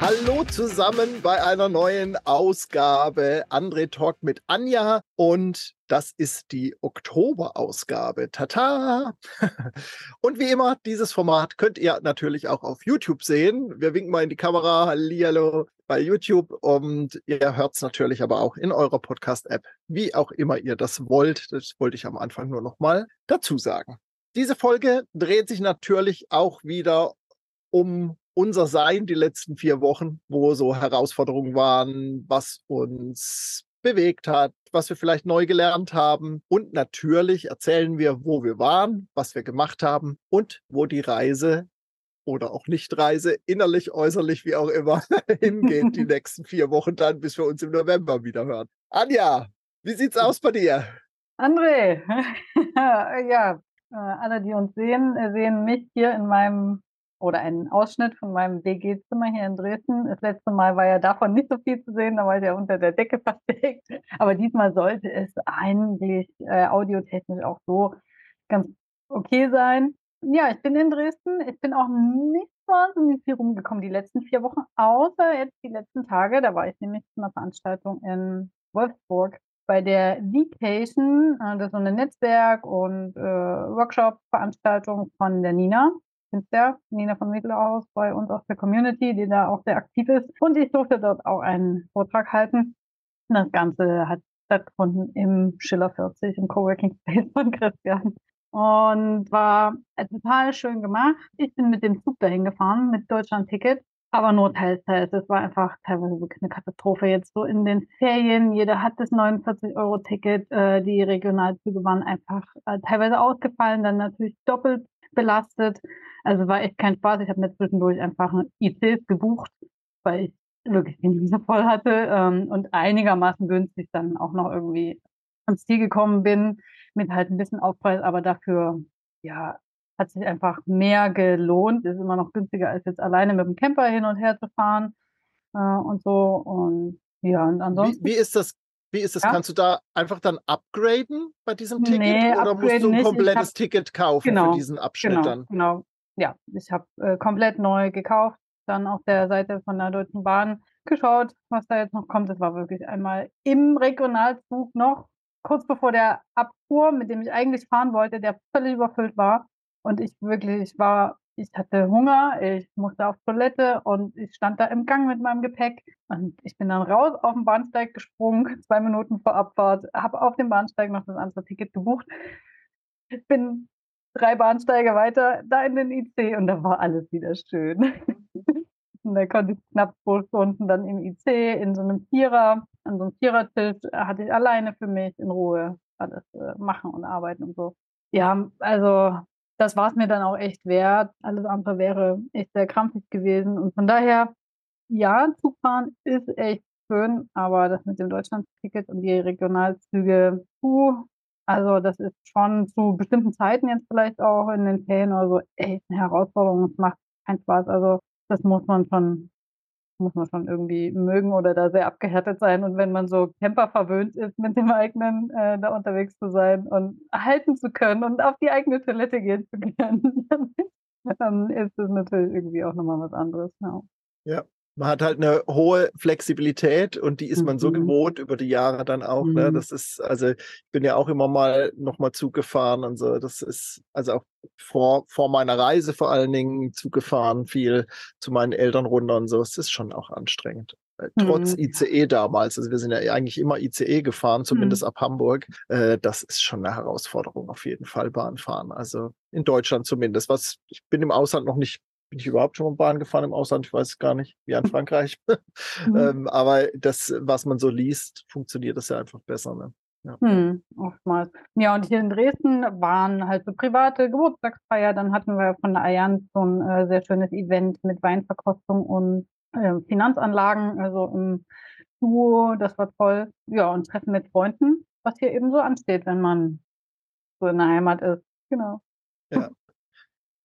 Hallo zusammen bei einer neuen Ausgabe André Talk mit Anja und das ist die Oktoberausgabe. Tata! Und wie immer, dieses Format könnt ihr natürlich auch auf YouTube sehen. Wir winken mal in die Kamera. Hallihallo bei YouTube und ihr hört es natürlich aber auch in eurer Podcast-App, wie auch immer ihr das wollt. Das wollte ich am Anfang nur noch mal dazu sagen. Diese Folge dreht sich natürlich auch wieder um unser Sein die letzten vier Wochen, wo so Herausforderungen waren, was uns bewegt hat, was wir vielleicht neu gelernt haben. Und natürlich erzählen wir, wo wir waren, was wir gemacht haben und wo die Reise oder auch Nicht-Reise, innerlich, äußerlich, wie auch immer, hingeht die nächsten vier Wochen dann, bis wir uns im November wieder hören. Anja, wie sieht's aus bei dir? André, ja, äh, alle, die uns sehen, sehen mich hier in meinem oder einen Ausschnitt von meinem WG-Zimmer hier in Dresden. Das letzte Mal war ja davon nicht so viel zu sehen, da war ja unter der Decke versteckt. Aber diesmal sollte es eigentlich äh, audiotechnisch auch so ganz okay sein. Ja, ich bin in Dresden. Ich bin auch nicht wahnsinnig viel rumgekommen die letzten vier Wochen, außer jetzt die letzten Tage. Da war ich nämlich zu einer Veranstaltung in Wolfsburg bei der Vacation. Äh, das ist so eine Netzwerk- und äh, Workshop-Veranstaltung von der Nina ja, Nina von Mittelhaus bei uns aus der Community, die da auch sehr aktiv ist. Und ich durfte dort auch einen Vortrag halten. Das Ganze hat stattgefunden im Schiller 40, im Coworking Space von Christian. Und war total schön gemacht. Ich bin mit dem Zug dahin gefahren, mit Deutschland-Ticket. Aber nur teils, teils. Es war einfach teilweise wirklich eine Katastrophe. Jetzt so in den Ferien, jeder hat das 49-Euro-Ticket. Äh, die Regionalzüge waren einfach äh, teilweise ausgefallen, dann natürlich doppelt belastet. Also war echt kein Spaß. Ich habe mir zwischendurch einfach ICs gebucht, weil ich wirklich die Nase voll hatte ähm, und einigermaßen günstig dann auch noch irgendwie ans Ziel gekommen bin mit halt ein bisschen Aufpreis, aber dafür ja hat sich einfach mehr gelohnt. Ist immer noch günstiger als jetzt alleine mit dem Camper hin und her zu fahren äh, und so und ja und ansonsten. Wie, wie ist das? Wie ist das? Ja? Kannst du da einfach dann upgraden bei diesem Ticket nee, oder musst du ein komplettes hab, Ticket kaufen genau, für diesen Abschnitt genau, dann? Genau, ja, ich habe äh, komplett neu gekauft, dann auf der Seite von der Deutschen Bahn geschaut, was da jetzt noch kommt. Das war wirklich einmal im Regionalzug noch, kurz bevor der abfuhr, mit dem ich eigentlich fahren wollte, der völlig überfüllt war. Und ich wirklich, ich war, ich hatte Hunger, ich musste auf Toilette und ich stand da im Gang mit meinem Gepäck. Und ich bin dann raus auf den Bahnsteig gesprungen, zwei Minuten vor Abfahrt, habe auf dem Bahnsteig noch das andere Ticket gebucht. Ich bin drei Bahnsteige weiter, da in den IC und da war alles wieder schön. und da konnte ich knapp zwei Stunden dann im IC in so einem Vierer, an so einem Vierertisch hatte ich alleine für mich in Ruhe alles äh, machen und arbeiten und so. Ja, also das war es mir dann auch echt wert. Alles andere wäre echt sehr krampfig gewesen. Und von daher, ja, Zugfahren ist echt schön, aber das mit dem Deutschlandticket und die Regionalzüge, puh, also das ist schon zu bestimmten Zeiten jetzt vielleicht auch in den Ferien oder so echt eine Herausforderung. Es macht keinen Spaß. Also das muss man schon, muss man schon irgendwie mögen oder da sehr abgehärtet sein. Und wenn man so Camper verwöhnt ist, mit dem eigenen äh, da unterwegs zu sein und halten zu können und auf die eigene Toilette gehen zu können, dann ist das natürlich irgendwie auch nochmal was anderes. Ja. ja man hat halt eine hohe Flexibilität und die ist man so mhm. gewohnt über die Jahre dann auch. Ne? Mhm. Ne? Das ist, also ich bin ja auch immer mal nochmal Zug gefahren und so. Das ist also auch vor, vor meiner Reise vor allen Dingen Zug gefahren, viel zu meinen Eltern runter und so. Es ist schon auch anstrengend. Äh, trotz mhm. ICE damals, also wir sind ja eigentlich immer ICE gefahren, zumindest mhm. ab Hamburg. Äh, das ist schon eine Herausforderung auf jeden Fall, Bahnfahren. Also in Deutschland zumindest. Was ich bin im Ausland noch nicht bin ich überhaupt schon mal Bahn gefahren im Ausland? Ich weiß gar nicht, wie an Frankreich. mhm. ähm, aber das, was man so liest, funktioniert das ja einfach besser. Ne? Ja. Hm, oftmals. Ja, und hier in Dresden waren halt so private Geburtstagsfeier. Dann hatten wir von der Allianz so ein äh, sehr schönes Event mit Weinverkostung und äh, Finanzanlagen, also im Duo. Das war toll. Ja, und Treffen mit Freunden, was hier eben so ansteht, wenn man so in der Heimat ist. Genau. Ja.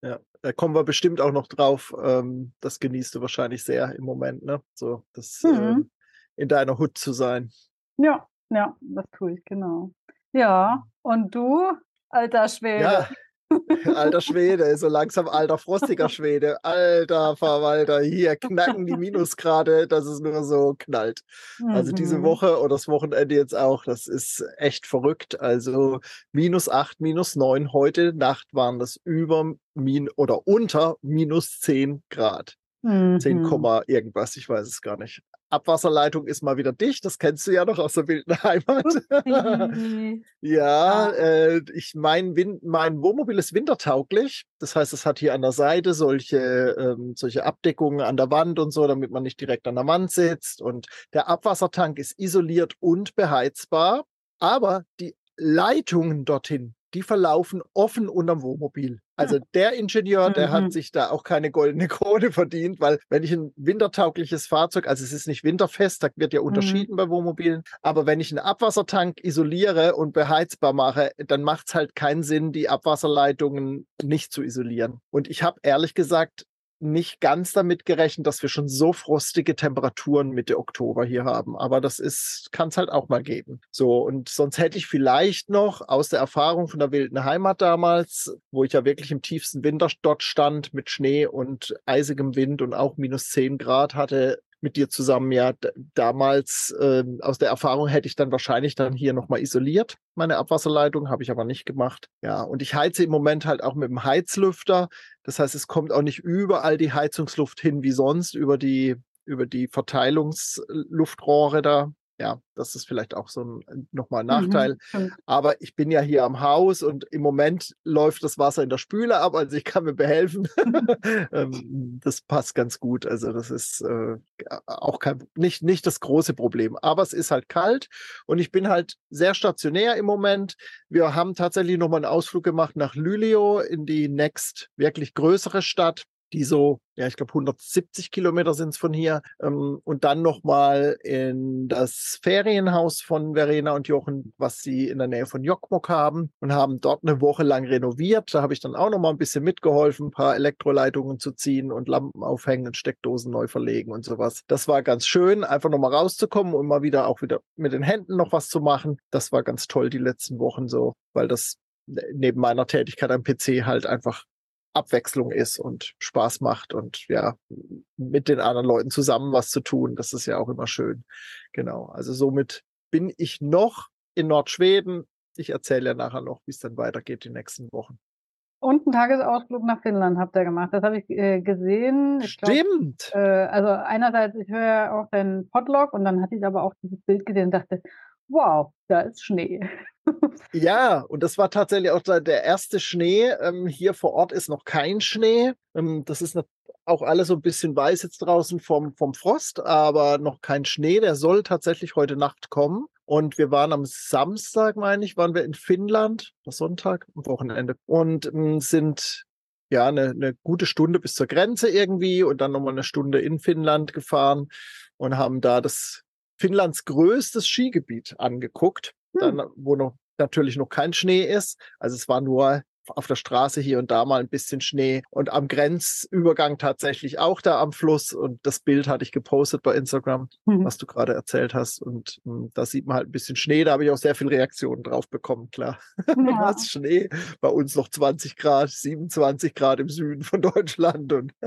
Ja, da kommen wir bestimmt auch noch drauf. Ähm, das genießt du wahrscheinlich sehr im Moment, ne? So, das Mhm. ähm, in deiner Hut zu sein. Ja, ja, das tue ich, genau. Ja, und du, alter Schwede? Ja, alter Schwede, so langsam alter frostiger Schwede. Alter Verwalter, hier knacken die Minusgrade, dass es nur so knallt. Also diese Mhm. Woche oder das Wochenende jetzt auch, das ist echt verrückt. Also minus acht, minus neun. Heute Nacht waren das über min oder unter minus zehn Grad. 10, Mhm. Komma irgendwas, ich weiß es gar nicht. Abwasserleitung ist mal wieder dicht, das kennst du ja noch aus der wilden Heimat. Ja, Ja. äh, ich mein, Win mein Wohnmobil ist wintertauglich. Das heißt, es hat hier an der Seite solche, ähm, solche Abdeckungen an der Wand und so, damit man nicht direkt an der Wand sitzt. Und der Abwassertank ist isoliert und beheizbar. Aber die Leitungen dorthin, die verlaufen offen unterm Wohnmobil. Also der Ingenieur, der Mhm. hat sich da auch keine goldene Krone verdient, weil wenn ich ein wintertaugliches Fahrzeug, also es ist nicht winterfest, da wird ja unterschieden bei Wohnmobilen, aber wenn ich einen Abwassertank isoliere und beheizbar mache, dann macht es halt keinen Sinn, die Abwasserleitungen nicht zu isolieren. Und ich habe ehrlich gesagt nicht ganz damit gerechnet, dass wir schon so frostige Temperaturen Mitte Oktober hier haben. Aber das ist, kann es halt auch mal geben. So, und sonst hätte ich vielleicht noch aus der Erfahrung von der wilden Heimat damals, wo ich ja wirklich im tiefsten Winter dort stand mit Schnee und eisigem Wind und auch minus 10 Grad hatte, mit dir zusammen ja damals ähm, aus der Erfahrung hätte ich dann wahrscheinlich dann hier nochmal isoliert, meine Abwasserleitung, habe ich aber nicht gemacht. Ja, und ich heize im Moment halt auch mit dem Heizlüfter. Das heißt, es kommt auch nicht überall die Heizungsluft hin wie sonst über die, über die Verteilungsluftrohre da. Ja, das ist vielleicht auch so ein nochmal ein Nachteil. Mhm. Aber ich bin ja hier am Haus und im Moment läuft das Wasser in der Spüle ab, also ich kann mir behelfen. Ähm, das passt ganz gut. Also das ist äh, auch kein, nicht, nicht das große Problem. Aber es ist halt kalt und ich bin halt sehr stationär im Moment. Wir haben tatsächlich nochmal einen Ausflug gemacht nach Lülio in die next wirklich größere Stadt die so, ja, ich glaube 170 Kilometer sind es von hier. Ähm, und dann nochmal in das Ferienhaus von Verena und Jochen, was sie in der Nähe von Jokkmokk haben und haben dort eine Woche lang renoviert. Da habe ich dann auch nochmal ein bisschen mitgeholfen, ein paar Elektroleitungen zu ziehen und Lampen aufhängen und Steckdosen neu verlegen und sowas. Das war ganz schön, einfach nochmal rauszukommen und mal wieder auch wieder mit den Händen noch was zu machen. Das war ganz toll die letzten Wochen so, weil das neben meiner Tätigkeit am PC halt einfach Abwechslung ist und Spaß macht und ja, mit den anderen Leuten zusammen was zu tun. Das ist ja auch immer schön. Genau. Also somit bin ich noch in Nordschweden. Ich erzähle ja nachher noch, wie es dann weitergeht die nächsten Wochen. Und einen Tagesausflug nach Finnland habt ihr gemacht. Das habe ich äh, gesehen. Ich glaub, Stimmt. äh, also einerseits, ich höre ja auch deinen Podlog und dann hatte ich aber auch dieses Bild gesehen und dachte, wow, da ist Schnee. Ja, und das war tatsächlich auch der, erste Schnee. Ähm, hier vor Ort ist noch kein Schnee. Ähm, das ist auch alles so ein bisschen weiß jetzt draußen vom, vom Frost, aber noch kein Schnee. Der soll tatsächlich heute Nacht kommen. Und wir waren am Samstag, meine ich, waren wir in Finnland, Sonntag, am Wochenende, und ähm, sind ja eine, eine gute Stunde bis zur Grenze irgendwie und dann nochmal eine Stunde in Finnland gefahren und haben da das Finnlands größtes Skigebiet angeguckt dann, wo noch natürlich noch kein Schnee ist. Also es war nur auf der Straße hier und da mal ein bisschen Schnee und am Grenzübergang tatsächlich auch da am Fluss. Und das Bild hatte ich gepostet bei Instagram, Mhm. was du gerade erzählt hast. Und mh, da sieht man halt ein bisschen Schnee. Da habe ich auch sehr viele Reaktionen drauf bekommen, klar. Ja. Was Schnee? Bei uns noch 20 Grad, 27 Grad im Süden von Deutschland. Und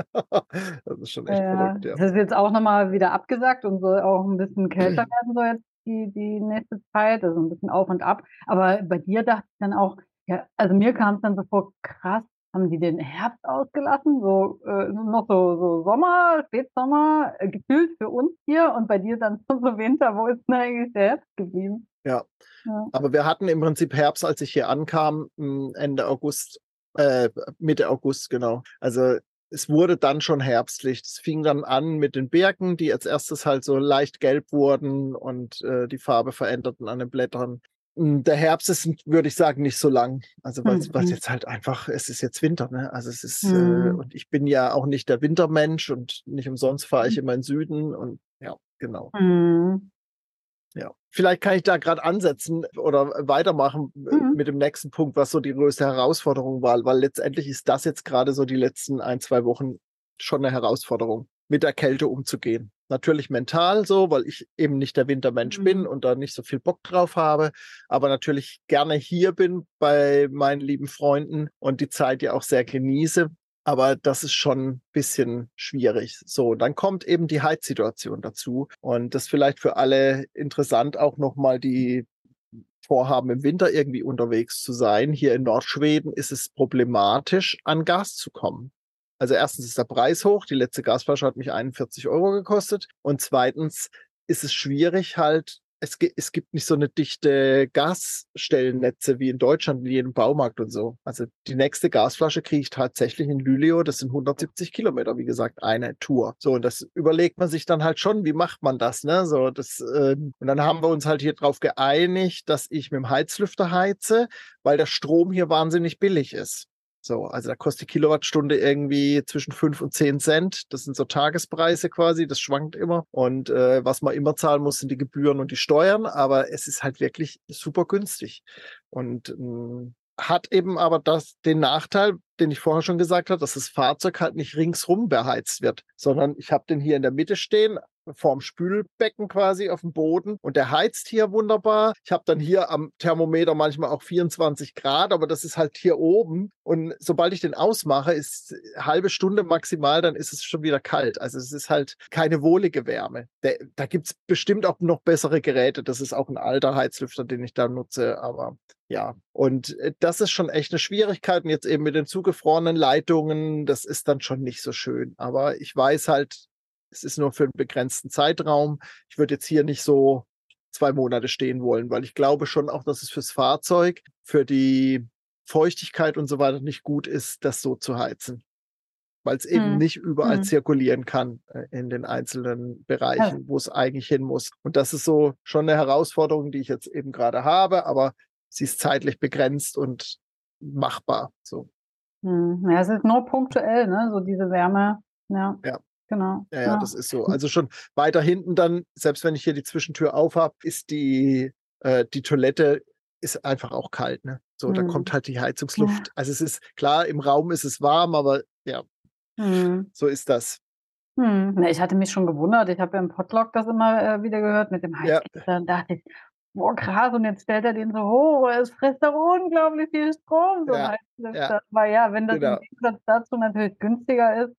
das ist schon echt Ja, verrückt, ja. das ist jetzt auch nochmal wieder abgesagt und soll auch ein bisschen kälter werden, so jetzt die, die nächste Zeit, also ein bisschen auf und ab. Aber bei dir dachte ich dann auch, ja, also mir kam es dann so vor, krass, haben die den Herbst ausgelassen? So äh, noch so, so Sommer, Spätsommer, äh, gefühlt für uns hier und bei dir dann so Winter. Wo ist denn eigentlich der Herbst geblieben? Ja. Ja. Aber wir hatten im Prinzip Herbst, als ich hier ankam, Ende August, äh, Mitte August, genau. Also es wurde dann schon herbstlich. Es fing dann an mit den Birken, die als erstes halt so leicht gelb wurden und äh, die Farbe veränderten an den Blättern. M, Der Herbst ist, würde ich sagen, nicht so lang. Also weil es Mhm. jetzt halt einfach, es ist jetzt Winter, ne? Also es ist, äh, Mhm. und ich bin ja auch nicht der Wintermensch und nicht umsonst fahre ich immer in den Süden und ja, genau. Mhm. Ja, vielleicht kann ich da gerade ansetzen oder weitermachen mhm. mit dem nächsten Punkt, was so die größte Herausforderung war, weil letztendlich ist das jetzt gerade so die letzten ein, zwei Wochen schon eine Herausforderung, mit der Kälte umzugehen. Natürlich mental so, weil ich eben nicht der Wintermensch mhm. bin und da nicht so viel Bock drauf habe, aber natürlich gerne hier bin bei meinen lieben Freunden und die Zeit ja auch sehr genieße. Aber das ist schon ein bisschen schwierig. So, dann kommt eben die Heizsituation dazu. Und das vielleicht für alle interessant auch nochmal die vorhaben, im Winter irgendwie unterwegs zu sein. Hier in Nordschweden ist es problematisch, an Gas zu kommen. Also erstens ist der Preis hoch. Die letzte Gasflasche hat mich 41 Euro gekostet. Und zweitens ist es schwierig, halt es, es gibt nicht so eine dichte Gasstellennetze wie in Deutschland in jedem Baumarkt und so. Also die nächste Gasflasche kriege ich tatsächlich in Lüleo. Das sind 170 Kilometer, wie gesagt, eine Tour. So, und das überlegt man sich dann halt schon, wie macht man das, ne? So, das, äh, und dann haben wir uns halt hier drauf geeinigt, dass ich mit dem Heizlüfter heize, weil der Strom hier wahnsinnig billig ist. So, also da kostet die Kilowattstunde irgendwie zwischen fünf und zehn Cent. Das sind so Tagespreise quasi, das schwankt immer. Und äh, was man immer zahlen muss, sind die Gebühren und die Steuern, aber es ist halt wirklich super günstig. Und äh, hat eben aber das, den Nachteil, den ich vorher schon gesagt habe, dass das Fahrzeug halt nicht ringsrum beheizt wird, sondern ich habe den hier in der Mitte stehen, vorm Spülbecken quasi auf dem Boden und der heizt hier wunderbar. Ich habe dann hier am Thermometer manchmal auch 24 Grad, aber das ist halt hier oben und sobald ich den ausmache, ist halbe Stunde maximal, dann ist es schon wieder kalt. Also es ist halt keine wohlige Wärme. Der, da gibt es bestimmt auch noch bessere Geräte. Das ist auch ein alter Heizlüfter, den ich da nutze, aber ja, und äh, das ist schon echt eine Schwierigkeit. Und jetzt eben mit den zugefrorenen Leitungen, das ist dann schon nicht so schön. Aber ich weiß halt, es ist nur für einen begrenzten Zeitraum. Ich würde jetzt hier nicht so zwei Monate stehen wollen, weil ich glaube schon auch, dass es fürs Fahrzeug, für die Feuchtigkeit und so weiter nicht gut ist, das so zu heizen. Weil es eben hm. nicht überall hm. zirkulieren kann äh, in den einzelnen Bereichen, ja. wo es eigentlich hin muss. Und das ist so schon eine Herausforderung, die ich jetzt eben gerade habe, aber sie ist zeitlich begrenzt und machbar. So. Hm. Ja, es ist nur punktuell, ne? So diese Wärme. Ja. ja. Genau. Ja, ja, das ist so. Also schon weiter hinten dann, selbst wenn ich hier die Zwischentür aufhab, ist die, äh, die Toilette ist einfach auch kalt, ne? So, mhm. da kommt halt die Heizungsluft. Ja. Also es ist klar, im Raum ist es warm, aber ja, mhm. so ist das. Hm. Ne, ich hatte mich schon gewundert. Ich habe ja im Podlog das immer äh, wieder gehört mit dem Heizlüfter. Ja. Dann dachte ich, boah, krass, und jetzt stellt er den so hoch. Es frisst doch unglaublich viel Strom, so ja. Ja. Aber ja, wenn das genau. im Gegensatz dazu natürlich günstiger ist,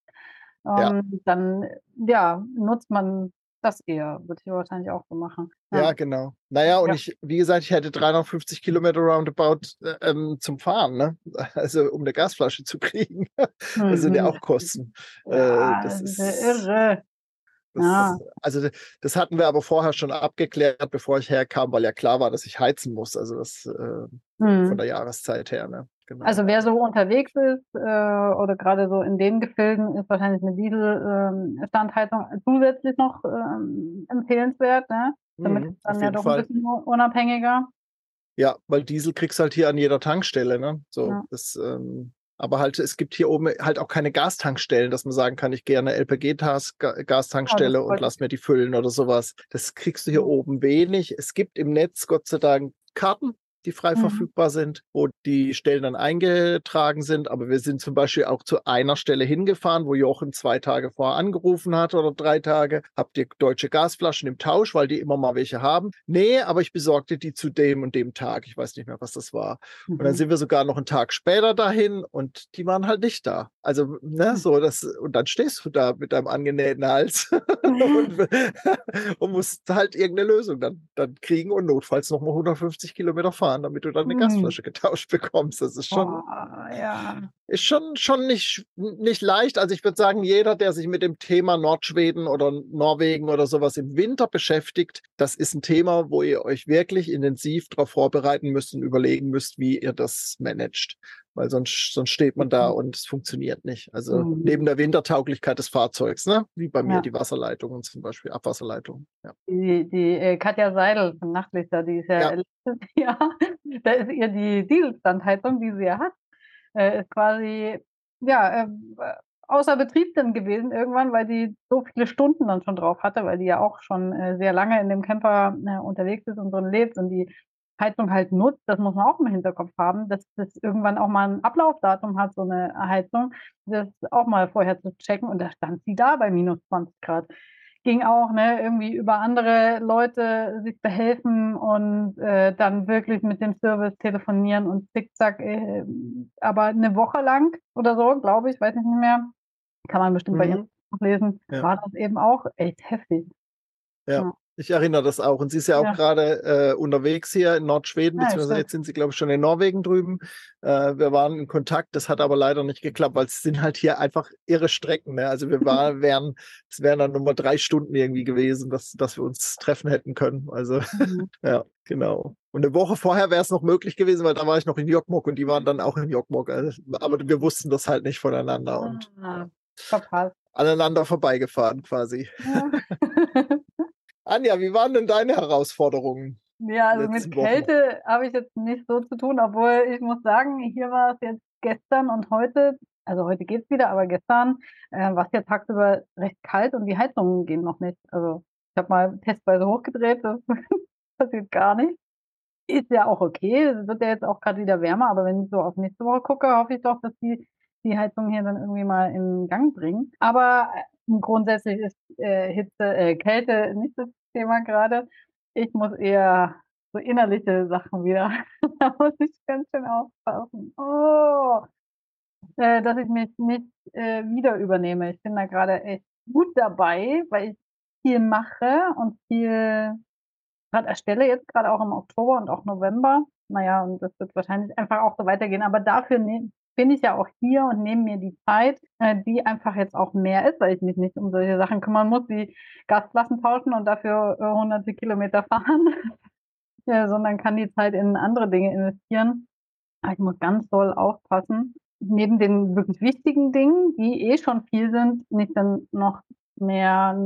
ja. Ähm, dann ja, nutzt man das eher. Würde ich wahrscheinlich auch so machen. Ja, ja genau. Naja, und ja. ich, wie gesagt, ich hätte 350 Kilometer roundabout äh, ähm, zum Fahren, ne? Also um eine Gasflasche zu kriegen. das sind ja mhm. auch Kosten. Ja, äh, das ist irre. Das, ja. Also das hatten wir aber vorher schon abgeklärt, bevor ich herkam, weil ja klar war, dass ich heizen muss. Also das äh, hm. von der Jahreszeit her. Ne? Genau. Also wer so unterwegs ist äh, oder gerade so in den Gefilden, ist wahrscheinlich eine Dieselstandheizung ähm, zusätzlich noch ähm, empfehlenswert, ne? damit mhm, es dann ja doch Fall. ein bisschen unabhängiger. Ja, weil Diesel kriegst halt hier an jeder Tankstelle. Ne? So, ja. das, ähm, aber halt, es gibt hier oben halt auch keine Gastankstellen, dass man sagen kann, ich gehe eine LPG-Gastankstelle oh, und lass mir die füllen oder sowas. Das kriegst du hier oben wenig. Es gibt im Netz Gott sei Dank Karten, die frei mhm. verfügbar sind, wo die Stellen dann eingetragen sind. Aber wir sind zum Beispiel auch zu einer Stelle hingefahren, wo Jochen zwei Tage vorher angerufen hat oder drei Tage. Habt ihr deutsche Gasflaschen im Tausch, weil die immer mal welche haben? Nee, aber ich besorgte die zu dem und dem Tag. Ich weiß nicht mehr, was das war. Mhm. Und dann mhm. sind wir sogar noch einen Tag später dahin und die waren halt nicht da. Also, ne, hm. so das, und dann stehst du da mit deinem angenähten Hals und, und, musst halt irgendeine Lösung dann, dann kriegen und notfalls nochmal 150 Kilometer fahren, damit du dann eine mhm. Gasflasche getauscht bekommst. Das ist schon, oh, ja. ist schon, schon nicht, nicht leicht. Also ich würde sagen, jeder, der sich mit dem Thema Nordschweden oder Norwegen oder sowas im Winter beschäftigt, das ist ein Thema, wo ihr euch wirklich intensiv darauf vorbereiten müsst und überlegen müsst, wie ihr das managt weil sonst, sonst steht man da mhm. und es funktioniert nicht. Also mhm. neben der Wintertauglichkeit des Fahrzeugs, ne? wie bei mir ja. die Wasserleitungen zum Beispiel, Abwasserleitungen. Ja. Die, die äh, Katja Seidel von Nachtlichter, die ist ja, ja. letztes Jahr, da ist ihr die Dieselstandheizung, die sie ja hat, äh, ist quasi ja, äh, außer Betrieb dann gewesen irgendwann, weil die so viele Stunden dann schon drauf hatte, weil die ja auch schon äh, sehr lange in dem Camper unterwegs ist und drin lebt und die Heizung halt nutzt, das muss man auch im Hinterkopf haben, dass das irgendwann auch mal ein Ablaufdatum hat, so eine Heizung, das auch mal vorher zu checken und da stand sie da bei minus 20 Grad. Ging auch, ne, irgendwie über andere Leute sich behelfen und äh, dann wirklich mit dem Service telefonieren und zickzack, äh, aber eine Woche lang oder so, glaube ich, weiß ich nicht mehr, kann man bestimmt mhm. bei ihr lesen, ja. war das eben auch echt heftig. Ja. ja. Ich erinnere das auch. Und sie ist ja auch ja. gerade äh, unterwegs hier in Nordschweden, ja, beziehungsweise jetzt sind sie, glaube ich, schon in Norwegen drüben. Äh, wir waren in Kontakt, das hat aber leider nicht geklappt, weil es sind halt hier einfach irre Strecken. Ne? Also wir waren, wären, es wären dann nur drei Stunden irgendwie gewesen, dass, dass wir uns treffen hätten können. Also mhm. ja, genau. Und eine Woche vorher wäre es noch möglich gewesen, weil da war ich noch in Jokmok und die waren dann auch in Jokmok. Also, aber wir wussten das halt nicht voneinander und ah, aneinander vorbeigefahren quasi. Ja. Anja, wie waren denn deine Herausforderungen? Ja, also mit Kälte habe ich jetzt nicht so zu tun, obwohl ich muss sagen, hier war es jetzt gestern und heute, also heute geht es wieder, aber gestern äh, war es ja tagsüber recht kalt und die Heizungen gehen noch nicht. Also ich habe mal testweise hochgedreht, das passiert gar nicht. Ist ja auch okay, es wird ja jetzt auch gerade wieder wärmer, aber wenn ich so auf nächste Woche gucke, hoffe ich doch, dass die die Heizung hier dann irgendwie mal in Gang bringen. Aber Grundsätzlich ist äh, Hitze, äh, Kälte nicht das Thema gerade. Ich muss eher so innerliche Sachen wieder. da muss ich ganz schön aufpassen. Oh, äh, dass ich mich nicht äh, wieder übernehme. Ich bin da gerade echt gut dabei, weil ich viel mache und viel gerade erstelle jetzt gerade auch im Oktober und auch November. Naja, und das wird wahrscheinlich einfach auch so weitergehen. Aber dafür ne bin ich ja auch hier und nehme mir die Zeit, äh, die einfach jetzt auch mehr ist, weil ich mich nicht um solche Sachen kümmern muss, wie Gasflaschen tauschen und dafür äh, hunderte Kilometer fahren, ja, sondern kann die Zeit in andere Dinge investieren. Aber ich muss ganz doll aufpassen, neben den wirklich wichtigen Dingen, die eh schon viel sind, nicht dann noch mehr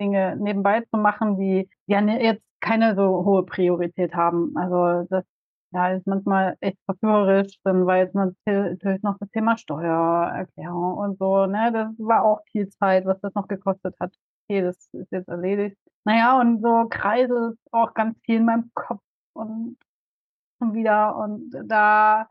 Dinge nebenbei zu machen, die ja ne, jetzt keine so hohe Priorität haben. Also das ja, ist manchmal echt verführerisch. Dann war jetzt natürlich noch das Thema Steuererklärung und so, ne? Das war auch viel Zeit, was das noch gekostet hat. Okay, das ist jetzt erledigt. Naja, und so kreiselt auch ganz viel in meinem Kopf und schon wieder und da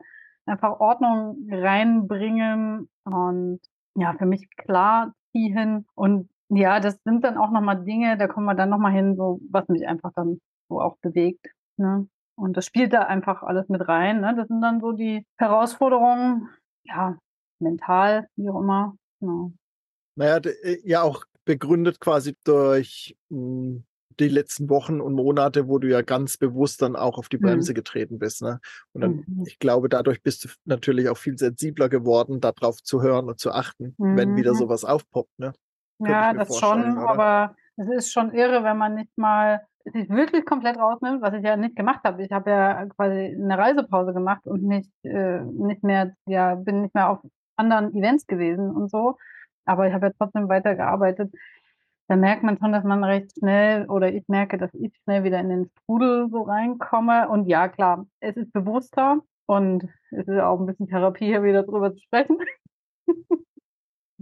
einfach Ordnung reinbringen und ja, für mich klar ziehen und ja, das sind dann auch nochmal Dinge, da kommen wir dann nochmal hin, so was mich einfach dann so auch bewegt. Ne? Und das spielt da einfach alles mit rein. Ne? Das sind dann so die Herausforderungen, ja, mental, wie auch immer. Genau. Naja, äh, ja auch begründet quasi durch hm, die letzten Wochen und Monate, wo du ja ganz bewusst dann auch auf die Bremse mhm. getreten bist. Ne? Und dann, mhm. ich glaube, dadurch bist du natürlich auch viel sensibler geworden, darauf zu hören und zu achten, mhm. wenn wieder mhm. sowas aufpoppt. Ne? ja, das schon, oder? aber es ist schon irre, wenn man nicht mal sich wirklich komplett rausnimmt, was ich ja nicht gemacht habe. Ich habe ja quasi eine Reisepause gemacht und nicht, äh, nicht mehr, ja, bin nicht mehr auf anderen Events gewesen und so. Aber ich habe ja trotzdem weitergearbeitet. Da merkt man schon, dass man recht schnell oder ich merke, dass ich schnell wieder in den Strudel so reinkomme. Und ja, klar, es ist bewusster und es ist auch ein bisschen Therapie, hier wieder drüber zu sprechen.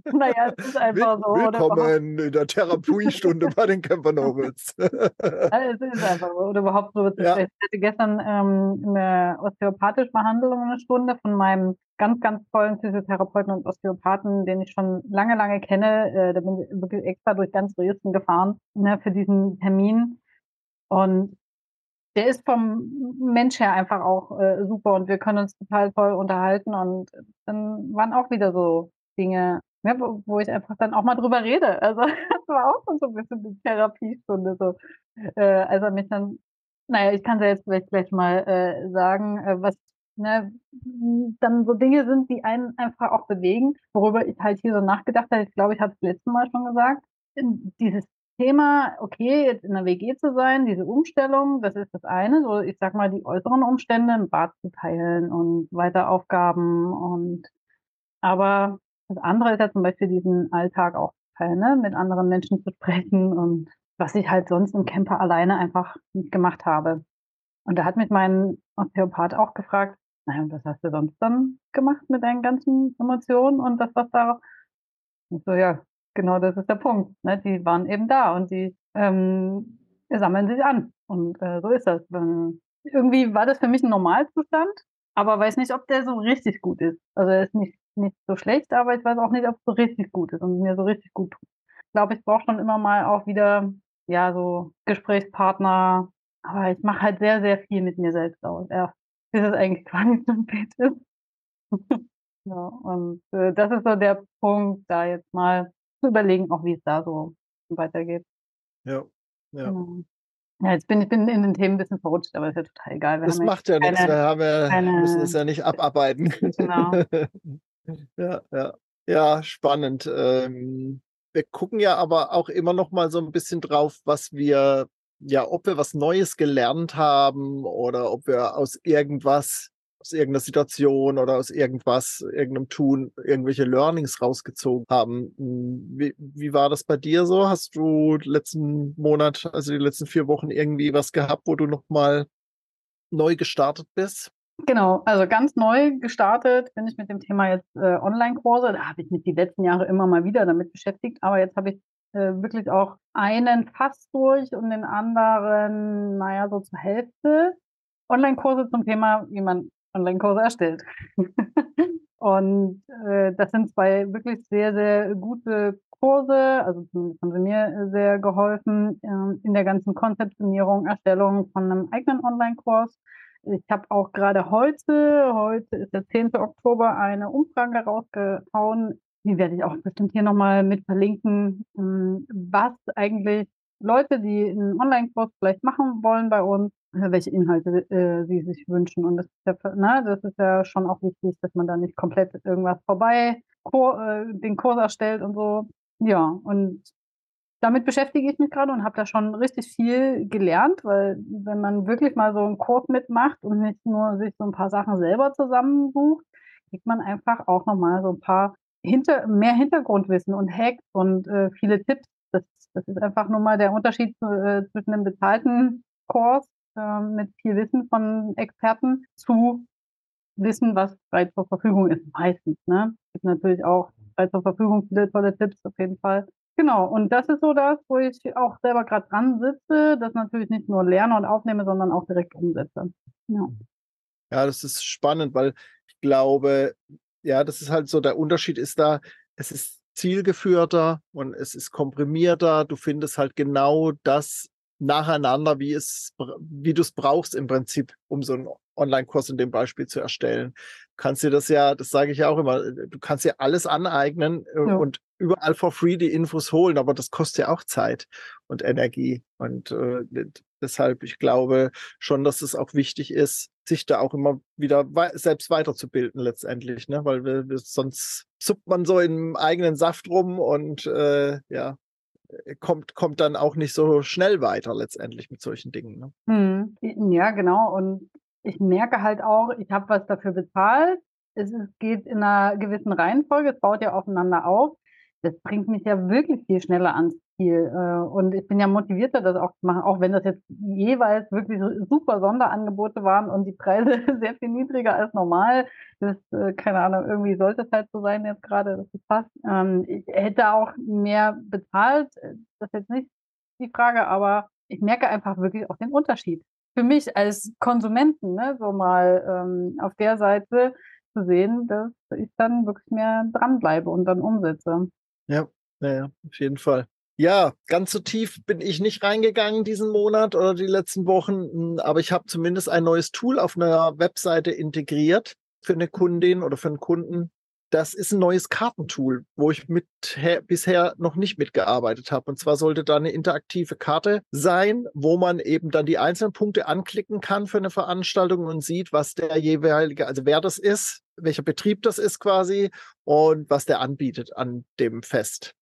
Naja, es ist einfach so. Willkommen in der Therapiestunde bei den Camper Nobles. es ist einfach so. Oder überhaupt so. Ja. Ich hatte gestern ähm, eine osteopathische Behandlung eine Stunde von meinem ganz, ganz tollen Physiotherapeuten und Osteopathen, den ich schon lange, lange kenne. Äh, da bin ich wirklich extra durch ganz Dresden gefahren ne, für diesen Termin. Und der ist vom Mensch her einfach auch äh, super und wir können uns total toll unterhalten. Und dann waren auch wieder so Dinge, ne, wo, wo, ich einfach dann auch mal drüber rede. Also das war auch so ein bisschen die Therapiestunde. So. Äh, also mich dann, naja, ich kann es ja jetzt vielleicht gleich mal äh, sagen, äh, was ne, dann so Dinge sind, die einen einfach auch bewegen, worüber ich halt hier so nachgedacht habe. Ich glaube, ich habe es letztes Mal schon gesagt. Dieses Thema, okay, jetzt in der WG zu sein, diese Umstellung, das ist das eine, so ich sag mal die äußeren Umstände, im Bad zu teilen und weiter Aufgaben und aber das andere ist ja zum Beispiel diesen Alltag auch ne? mit anderen Menschen zu sprechen und was ich halt sonst im Camper alleine einfach nicht gemacht habe. Und da hat mich mein Osteopath auch gefragt, naja, was hast du sonst dann gemacht mit deinen ganzen Emotionen und das, was da Und so, ja, genau das ist der Punkt. Ne? Die waren eben da und die ähm, sammeln sich an. Und äh, so ist das. Irgendwie war das für mich ein Normalzustand, aber weiß nicht, ob der so richtig gut ist. Also er ist nicht, nicht so schlecht, aber ich weiß auch nicht, ob es so richtig gut ist und mir so richtig gut tut. Ich glaube, ich brauche schon immer mal auch wieder, ja, so Gesprächspartner. Aber ich mache halt sehr, sehr viel mit mir selbst aus. Erst bis es eigentlich gar nicht so spät ist. ja, und äh, das ist so der Punkt, da jetzt mal zu überlegen, auch wie es da so weitergeht. Ja, ja. Genau. Ja, jetzt bin ich bin in den Themen ein bisschen verrutscht, aber ist ja total egal. Wir das macht ja nichts, wir haben ja, keine, müssen es ja nicht abarbeiten. Genau. ja, ja. Ja, spannend. Ähm, wir gucken ja aber auch immer noch mal so ein bisschen drauf, was wir, ja, ob wir was Neues gelernt haben oder ob wir aus irgendwas aus irgendeiner Situation oder aus irgendwas, irgendeinem Tun, irgendwelche Learnings rausgezogen haben. Hm, wie, wie war das bei dir so? Hast du letzten Monat, also die letzten vier Wochen irgendwie was gehabt, wo du nochmal neu gestartet bist? Genau, also ganz neu gestartet bin ich mit dem Thema jetzt äh, Online-Kurse. Da habe ich mich die letzten Jahre immer mal wieder damit beschäftigt, aber jetzt habe ich äh, wirklich auch einen fast durch und den anderen, naja, so zur Hälfte. Online-Kurse zum Thema, wie man Online-Kurse erstellt. und äh, das sind zwei wirklich sehr, sehr gute Kurse. Also haben sie mir sehr geholfen äh, in der ganzen Konzeptionierung, Erstellung von einem eigenen Online-Kurs. Ich habe auch gerade heute, heute ist der 10. Oktober, eine Umfrage rausgehauen. Die werde ich auch bestimmt hier nochmal mit verlinken, ähm, was eigentlich Leute, die einen Online-Kurs vielleicht machen wollen bei uns, äh, welche Inhalte äh, sie sich wünschen. Und das ist, ja, ne, das ist ja schon auch wichtig, dass man da nicht komplett irgendwas vorbei Kur, äh, den Kurs erstellt und so. Ja, und damit beschäftige ich mich gerade und habe da schon richtig viel gelernt, weil wenn man wirklich mal so einen Kurs mitmacht und nicht nur sich so ein paar Sachen selber zusammensucht, kriegt man einfach auch nochmal so ein paar hinter, mehr Hintergrundwissen und Hacks und äh, viele Tipps. Das, das ist einfach nur mal der Unterschied äh, zwischen einem bezahlten Kurs ähm, mit viel Wissen von Experten zu Wissen, was frei zur Verfügung ist, meistens. Ne? Es gibt natürlich auch frei zur Verfügung viele tolle Tipps auf jeden Fall. Genau, und das ist so das, wo ich auch selber gerade dran sitze, das natürlich nicht nur lerne und aufnehme, sondern auch direkt umsetze. Ja. ja, das ist spannend, weil ich glaube, ja, das ist halt so, der Unterschied ist da, es ist zielgeführter und es ist komprimierter. Du findest halt genau das nacheinander, wie es, wie du es brauchst im Prinzip, um so einen Online-Kurs in dem Beispiel zu erstellen. Du kannst dir das ja, das sage ich ja auch immer, du kannst dir alles aneignen äh, ja. und überall for free die Infos holen, aber das kostet ja auch Zeit und Energie. Und äh, deshalb, ich glaube schon, dass es auch wichtig ist, sich da auch immer wieder wei selbst weiterzubilden letztendlich, ne? Weil wir, wir, sonst suppt man so im eigenen Saft rum und äh, ja, äh, kommt, kommt dann auch nicht so schnell weiter letztendlich mit solchen Dingen. Ne? Hm. Ja, genau. Und ich merke halt auch, ich habe was dafür bezahlt. Es geht in einer gewissen Reihenfolge, es baut ja aufeinander auf. Das bringt mich ja wirklich viel schneller ans Ziel. Äh, und ich bin ja motivierter, das auch zu machen, auch wenn das jetzt jeweils wirklich super Sonderangebote waren und die Preise sehr viel niedriger als normal. Das, äh, keine Ahnung, irgendwie sollte es halt so sein jetzt gerade, dass es passt. Ähm, ich hätte auch mehr bezahlt, das ist jetzt nicht die Frage, aber ich merke einfach wirklich auch den Unterschied. Für mich als Konsumenten, ne, so mal ähm, auf der Seite zu sehen, dass ich dann wirklich mehr dranbleibe und dann umsetze. Ja, ja, ja auf jeden Fall. Ja, ganz so tief bin ich nicht reingegangen diesen Monat oder die letzten Wochen, hm, aber ich habe zumindest ein neues Tool auf einer Webseite integriert für eine Kundin oder für einen Kunden. Das ist ein neues Kartentool, wo ich mit bisher noch nicht mitgearbeitet habe. Und zwar sollte da eine interaktive Karte sein, wo man eben dann die einzelnen Punkte anklicken kann für eine Veranstaltung und sieht, was der jeweilige, also wer das ist, welcher Betrieb das ist quasi und was der anbietet an dem Fest.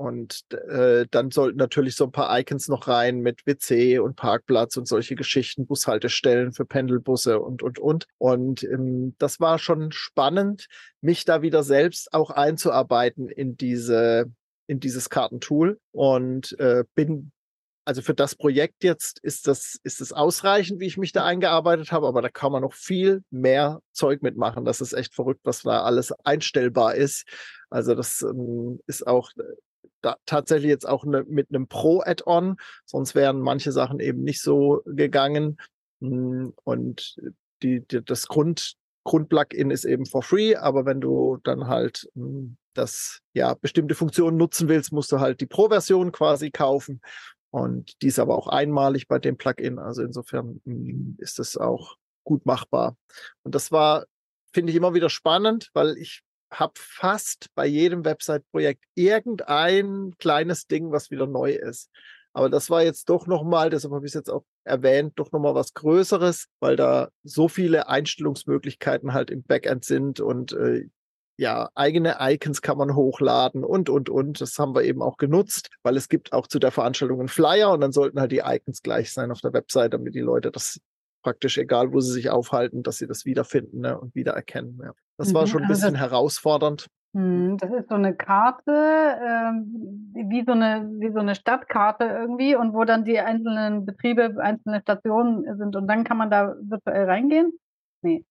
Und äh, dann sollten natürlich so ein paar Icons noch rein mit WC und Parkplatz und solche Geschichten, Bushaltestellen für Pendelbusse und, und, und. Und ähm, das war schon spannend, mich da wieder selbst auch einzuarbeiten in diese, in dieses Kartentool und äh, bin also für das Projekt jetzt ist das, ist das ausreichend, wie ich mich da eingearbeitet habe, aber da kann man noch viel mehr Zeug mitmachen. Das ist echt verrückt, was da alles einstellbar ist. Also das ähm, ist auch äh, da tatsächlich jetzt auch ne, mit einem Pro-Add-on, sonst wären manche Sachen eben nicht so gegangen. Hm, und die, die, das Grund, Grundplugin ist eben for free, aber wenn du dann halt hm, das ja bestimmte Funktionen nutzen willst, musst du halt die Pro-Version quasi kaufen. Und die ist aber auch einmalig bei dem Plugin. Also insofern hm, ist es auch gut machbar. Und das war, finde ich, immer wieder spannend, weil ich habe fast bei jedem Website-Projekt irgendein kleines Ding, was wieder neu ist. Aber das war jetzt doch nochmal, deshalb habe ich es jetzt auch erwähnt, doch nochmal was Größeres, weil da so viele Einstellungsmöglichkeiten halt im Backend sind und äh, ja, eigene Icons kann man hochladen und, und, und. Das haben wir eben auch genutzt, weil es gibt auch zu der Veranstaltung einen Flyer und dann sollten halt die Icons gleich sein auf der Website, damit die Leute das praktisch, egal wo sie sich aufhalten, dass sie das wiederfinden ne, und wiedererkennen. Ja. Das war mhm, schon ein also bisschen das, herausfordernd. Hm, das ist so eine Karte, äh, wie, so eine, wie so eine Stadtkarte irgendwie und wo dann die einzelnen Betriebe, einzelne Stationen sind und dann kann man da virtuell reingehen? Nee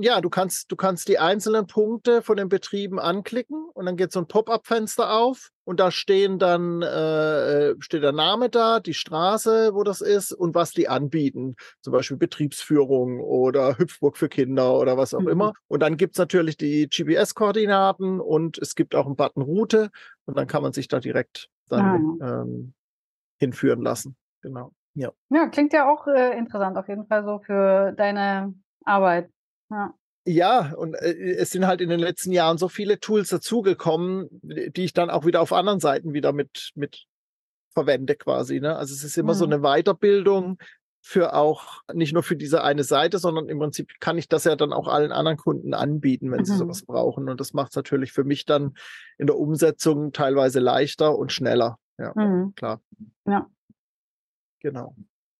ja, du kannst, du kannst die einzelnen Punkte von den Betrieben anklicken und dann geht so ein Pop-up-Fenster auf und da stehen dann äh, steht der Name da, die Straße, wo das ist und was die anbieten, zum Beispiel Betriebsführung oder Hüpfburg für Kinder oder was auch mhm. immer. Und dann gibt's natürlich die GPS-Koordinaten und es gibt auch einen Button Route und dann kann man sich da direkt dann ah. ähm, hinführen lassen. Genau. Ja. ja, klingt ja auch äh, interessant auf jeden Fall so für deine Arbeit. Ja. Ja, und äh, es sind halt in den letzten Jahren so viele Tools dazugekommen, die ich dann auch wieder auf anderen Seiten wieder mit, mit verwende quasi. Ne? Also es ist immer mhm. so eine Weiterbildung für auch, nicht nur für diese eine Seite, sondern im Prinzip kann ich das ja dann auch allen anderen Kunden anbieten, wenn mhm. sie sowas brauchen. Und das macht es natürlich für mich dann in der Umsetzung teilweise leichter und schneller. Ja, mhm. klar. Ja. Genau.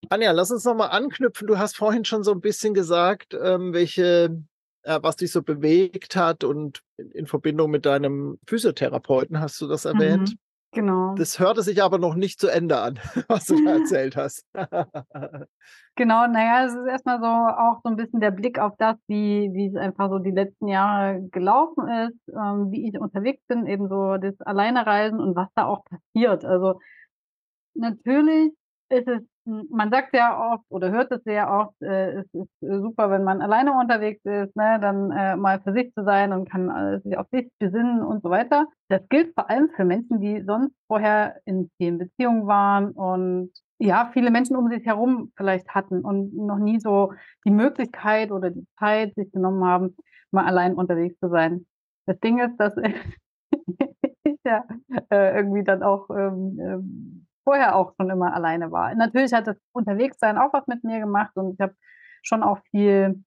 Anja, lass uns nochmal anknüpfen. Du hast vorhin schon so ein bisschen gesagt, ähm, welche, äh, was dich so bewegt hat und in, in, Verbindung mit deinem Physiotherapeuten hast du das erwähnt. Mhm, genau. Das hörte sich aber noch nicht zu Ende an, was du da erzählt hast. genau, naja, es ist erstmal so auch so ein bisschen der Blick auf das, wie, wie es einfach so die letzten Jahre gelaufen ist, ähm, wie ich unterwegs bin, eben so das Alleinereisen und was da auch passiert. Also natürlich ist es man sagt ja oft oder hört es sehr oft, äh, es ist äh, super, wenn man alleine unterwegs ist, ne, dann äh, mal für sich zu sein und kann äh, sich auf sich besinnen und so weiter. Das gilt vor allem für Menschen, die sonst vorher in vielen Beziehungen waren und ja, viele Menschen um sich herum vielleicht hatten und noch nie so die Möglichkeit oder die Zeit sich genommen haben, mal allein unterwegs zu sein. Das Ding ist, dass ich ja äh, irgendwie dann auch ähm, ähm, vorher auch schon immer alleine war. Natürlich hat das Unterwegssein auch was mit mir gemacht und ich habe schon auch viel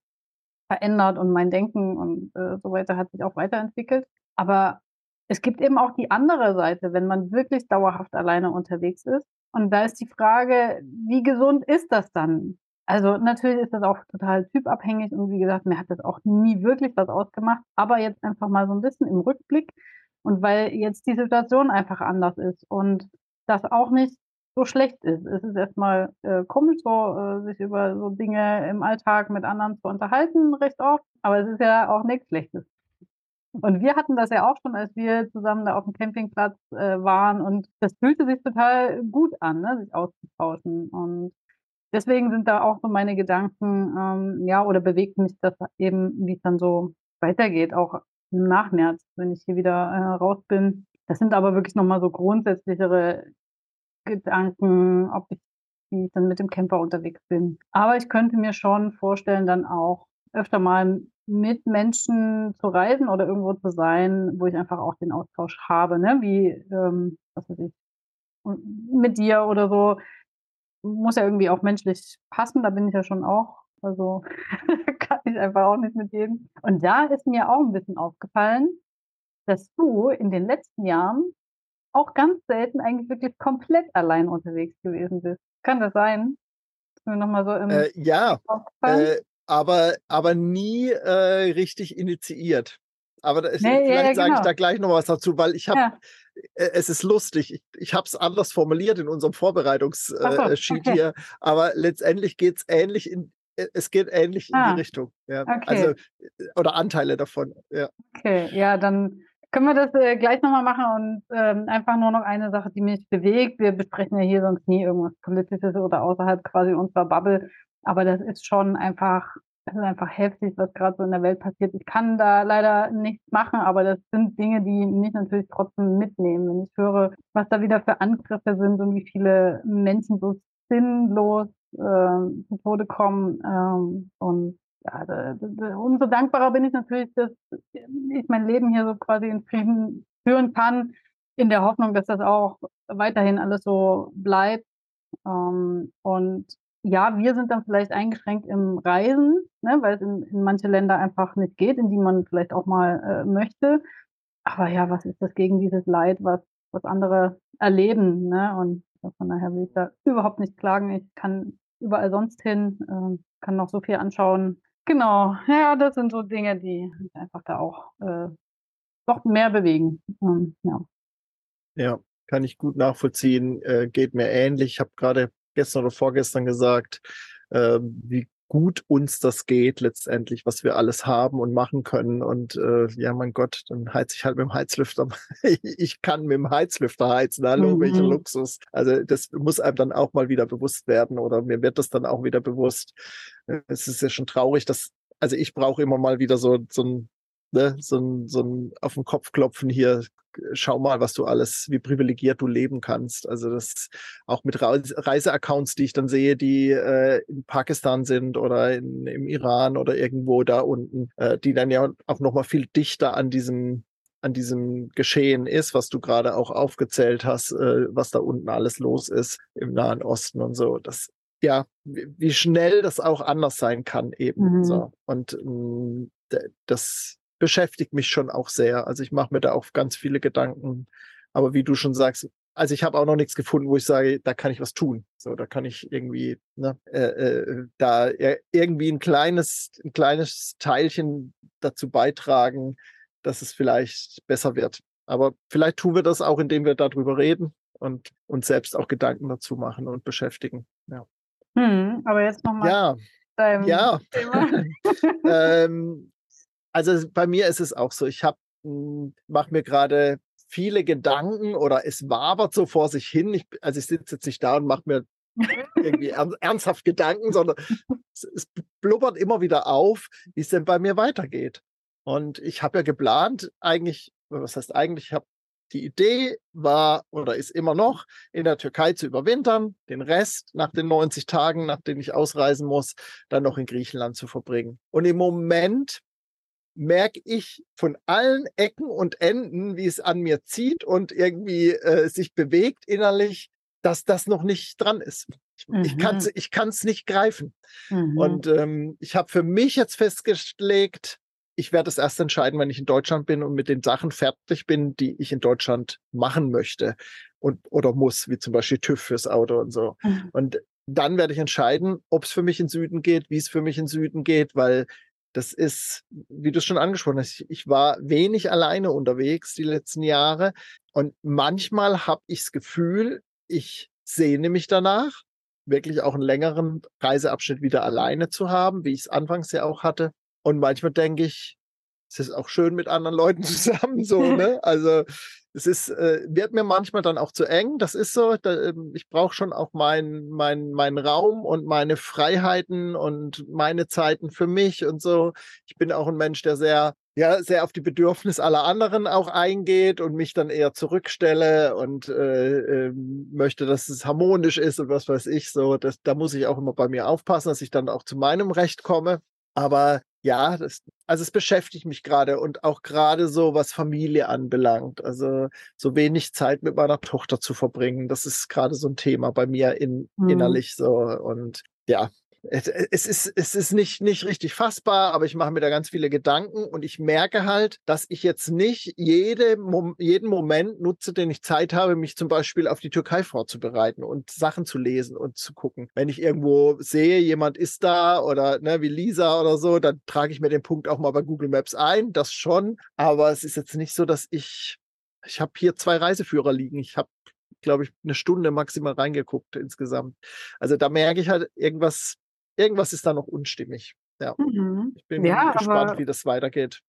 verändert und mein Denken und äh, so weiter hat sich auch weiterentwickelt. Aber es gibt eben auch die andere Seite, wenn man wirklich dauerhaft alleine unterwegs ist. Und da ist die Frage, wie gesund ist das dann? Also natürlich ist das auch total typabhängig und wie gesagt, mir hat das auch nie wirklich was ausgemacht. Aber jetzt einfach mal so ein bisschen im Rückblick und weil jetzt die Situation einfach anders ist und das auch nicht so schlecht ist. Es ist erstmal äh, komisch, so, äh, sich über so Dinge im Alltag mit anderen zu unterhalten, recht oft, aber es ist ja auch nichts Schlechtes. Und wir hatten das ja auch schon, als wir zusammen da auf dem Campingplatz äh, waren und das fühlte sich total gut an, ne, sich auszutauschen. Und deswegen sind da auch so meine Gedanken, ähm, ja, oder bewegt mich das eben, wie es dann so weitergeht, auch nach März, wenn ich hier wieder äh, raus bin, das sind aber wirklich nochmal so grundsätzlichere Gedanken, ob ich, wie ich dann mit dem Camper unterwegs bin. Aber ich könnte mir schon vorstellen, dann auch öfter mal mit Menschen zu reisen oder irgendwo zu sein, wo ich einfach auch den Austausch habe, ne? Wie, ähm, was weiß ich, mit dir oder so. Muss ja irgendwie auch menschlich passen, da bin ich ja schon auch. Also kann ich einfach auch nicht mit jedem. Und da ist mir auch ein bisschen aufgefallen, dass du in den letzten Jahren auch ganz selten eigentlich wirklich komplett allein unterwegs gewesen bist. Kann das sein? Ist mir nochmal so im äh, ja, äh, aber, aber nie äh, richtig initiiert. aber da, nee, vielleicht ja, ja, sage genau. ich da gleich noch was dazu, weil ich habe, ja. Äh, es ist lustig, ich, ich habe es anders formuliert in unserem Vorbereitungssheet äh, okay. hier, aber letztendlich geht es ähnlich in, äh, es geht ähnlich ah, in die ah, Richtung. Ja. Okay. Also, oder Anteile davon. Ja. Okay, ja, dann können wir das äh, gleich nochmal machen und ähm, einfach nur noch eine Sache, die mich bewegt. Wir besprechen ja hier sonst nie irgendwas Politisches oder außerhalb quasi unserer Bubble. Aber das ist schon einfach, das ist einfach heftig, was gerade so in der Welt passiert. Ich kann da leider nichts machen, aber das sind Dinge, die mich natürlich trotzdem mitnehmen. Wenn ich höre, was da wieder für Angriffe sind und wie viele Menschen so sinnlos äh, zu Tode kommen ähm, und ja, da, da, umso dankbarer bin ich natürlich, dass ich mein Leben hier so quasi in Frieden führen kann, in der Hoffnung, dass das auch weiterhin alles so bleibt. Ähm, und ja, wir sind dann vielleicht eingeschränkt im Reisen, ne, weil es in, in manche Länder einfach nicht geht, in die man vielleicht auch mal äh, möchte. Aber ja, was ist das gegen dieses Leid, was, was andere erleben? Ne? Und von daher will ich da überhaupt nicht klagen. Ich kann überall sonst hin, äh, kann noch so viel anschauen, Genau, ja, das sind so Dinge, die einfach da auch äh, doch mehr bewegen. Ähm, ja. ja, kann ich gut nachvollziehen. Äh, geht mir ähnlich. Ich habe gerade gestern oder vorgestern gesagt, äh, wie gut uns das geht letztendlich, was wir alles haben und machen können. Und äh, ja, mein Gott, dann heiz ich halt mit dem Heizlüfter. ich kann mit dem Heizlüfter heizen. Hallo, mhm. welcher Luxus. Also das muss einem dann auch mal wieder bewusst werden oder mir wird das dann auch wieder bewusst. Es ist ja schon traurig, dass, also ich brauche immer mal wieder so, so ein ne, so ein, so ein auf den Kopf klopfen hier, schau mal, was du alles, wie privilegiert du leben kannst. Also das auch mit Reiseaccounts, die ich dann sehe, die äh, in Pakistan sind oder in, im Iran oder irgendwo da unten, äh, die dann ja auch nochmal viel dichter an diesem an diesem Geschehen ist, was du gerade auch aufgezählt hast, äh, was da unten alles los ist im Nahen Osten und so. Das ja, wie schnell das auch anders sein kann eben. Mhm. So. Und mh, das beschäftigt mich schon auch sehr. Also ich mache mir da auch ganz viele Gedanken. Aber wie du schon sagst, also ich habe auch noch nichts gefunden, wo ich sage, da kann ich was tun. So, da kann ich irgendwie, ne, äh, äh, da irgendwie ein kleines, ein kleines Teilchen dazu beitragen, dass es vielleicht besser wird. Aber vielleicht tun wir das auch, indem wir darüber reden und uns selbst auch Gedanken dazu machen und beschäftigen. Ja. Hm, aber jetzt nochmal. Ja. Ja. ähm, also bei mir ist es auch so, ich habe hm, mache mir gerade viele Gedanken oder es wabert so vor sich hin. Ich, also ich sitze jetzt nicht da und mache mir irgendwie ernsthaft Gedanken, sondern es, es, blubbert immer wieder auf, wie es denn bei mir weitergeht. Und ich habe ja geplant, eigentlich, was heißt eigentlich, ich habe die Idee war oder ist immer noch, in der Türkei zu überwintern, den Rest nach den 90 Tagen, nach denen ich ausreisen muss, dann noch in Griechenland zu verbringen. Und im Moment merke ich von allen Ecken und Enden, wie es an mir zieht und irgendwie äh, sich bewegt innerlich, dass das noch nicht dran ist. Ich, mhm. ich kann es ich kann's nicht greifen. Mhm. Und ähm, ich habe für mich jetzt festgelegt, ich werde es erst entscheiden, wenn ich in Deutschland bin und mit den Sachen fertig bin, die ich in Deutschland machen möchte und oder muss, wie zum Beispiel TÜV fürs Auto und so. Mhm. Und dann werde ich entscheiden, ob es für mich in Süden geht, wie es für mich in Süden geht, weil das ist, wie du es schon angesprochen hast, ich war wenig alleine unterwegs die letzten Jahre und manchmal habe ich das Gefühl, ich sehne mich danach, wirklich auch einen längeren Reiseabschnitt wieder alleine zu haben, wie ich es anfangs ja auch hatte. Und manchmal denke ich, es ist auch schön mit anderen Leuten zusammen, so, ne? Also es ist, äh, wird mir manchmal dann auch zu eng. Das ist so. Da, äh, ich brauche schon auch meinen mein, mein Raum und meine Freiheiten und meine Zeiten für mich und so. Ich bin auch ein Mensch, der sehr, ja, sehr auf die Bedürfnisse aller anderen auch eingeht und mich dann eher zurückstelle und äh, äh, möchte, dass es harmonisch ist und was weiß ich so. Das, da muss ich auch immer bei mir aufpassen, dass ich dann auch zu meinem Recht komme. Aber ja, das, also es beschäftigt mich gerade und auch gerade so, was Familie anbelangt. Also so wenig Zeit mit meiner Tochter zu verbringen, das ist gerade so ein Thema bei mir in, mhm. innerlich so. Und ja, es, es ist, es ist nicht, nicht richtig fassbar, aber ich mache mir da ganz viele Gedanken und ich merke halt, dass ich jetzt nicht jede, jeden Moment nutze, den ich Zeit habe, mich zum Beispiel auf die Türkei vorzubereiten und Sachen zu lesen und zu gucken. Wenn ich irgendwo sehe, jemand ist da oder ne, wie Lisa oder so, dann trage ich mir den Punkt auch mal bei Google Maps ein, das schon. Aber es ist jetzt nicht so, dass ich, ich habe hier zwei Reiseführer liegen. Ich habe glaube ich, eine Stunde maximal reingeguckt insgesamt. Also da merke ich halt, irgendwas, irgendwas ist da noch unstimmig. Ja. Mhm. Ich bin ja, gespannt, aber, wie das weitergeht.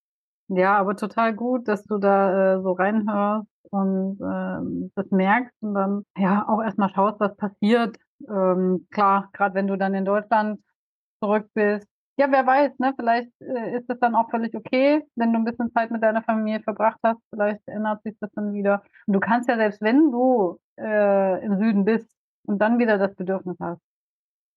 Ja, aber total gut, dass du da äh, so reinhörst und ähm, das merkst und dann ja auch erstmal schaust, was passiert. Ähm, klar, gerade wenn du dann in Deutschland zurück bist, ja, wer weiß, ne? Vielleicht äh, ist es dann auch völlig okay, wenn du ein bisschen Zeit mit deiner Familie verbracht hast. Vielleicht ändert sich das dann wieder. Und du kannst ja selbst, wenn du äh, im Süden bist und dann wieder das Bedürfnis hast,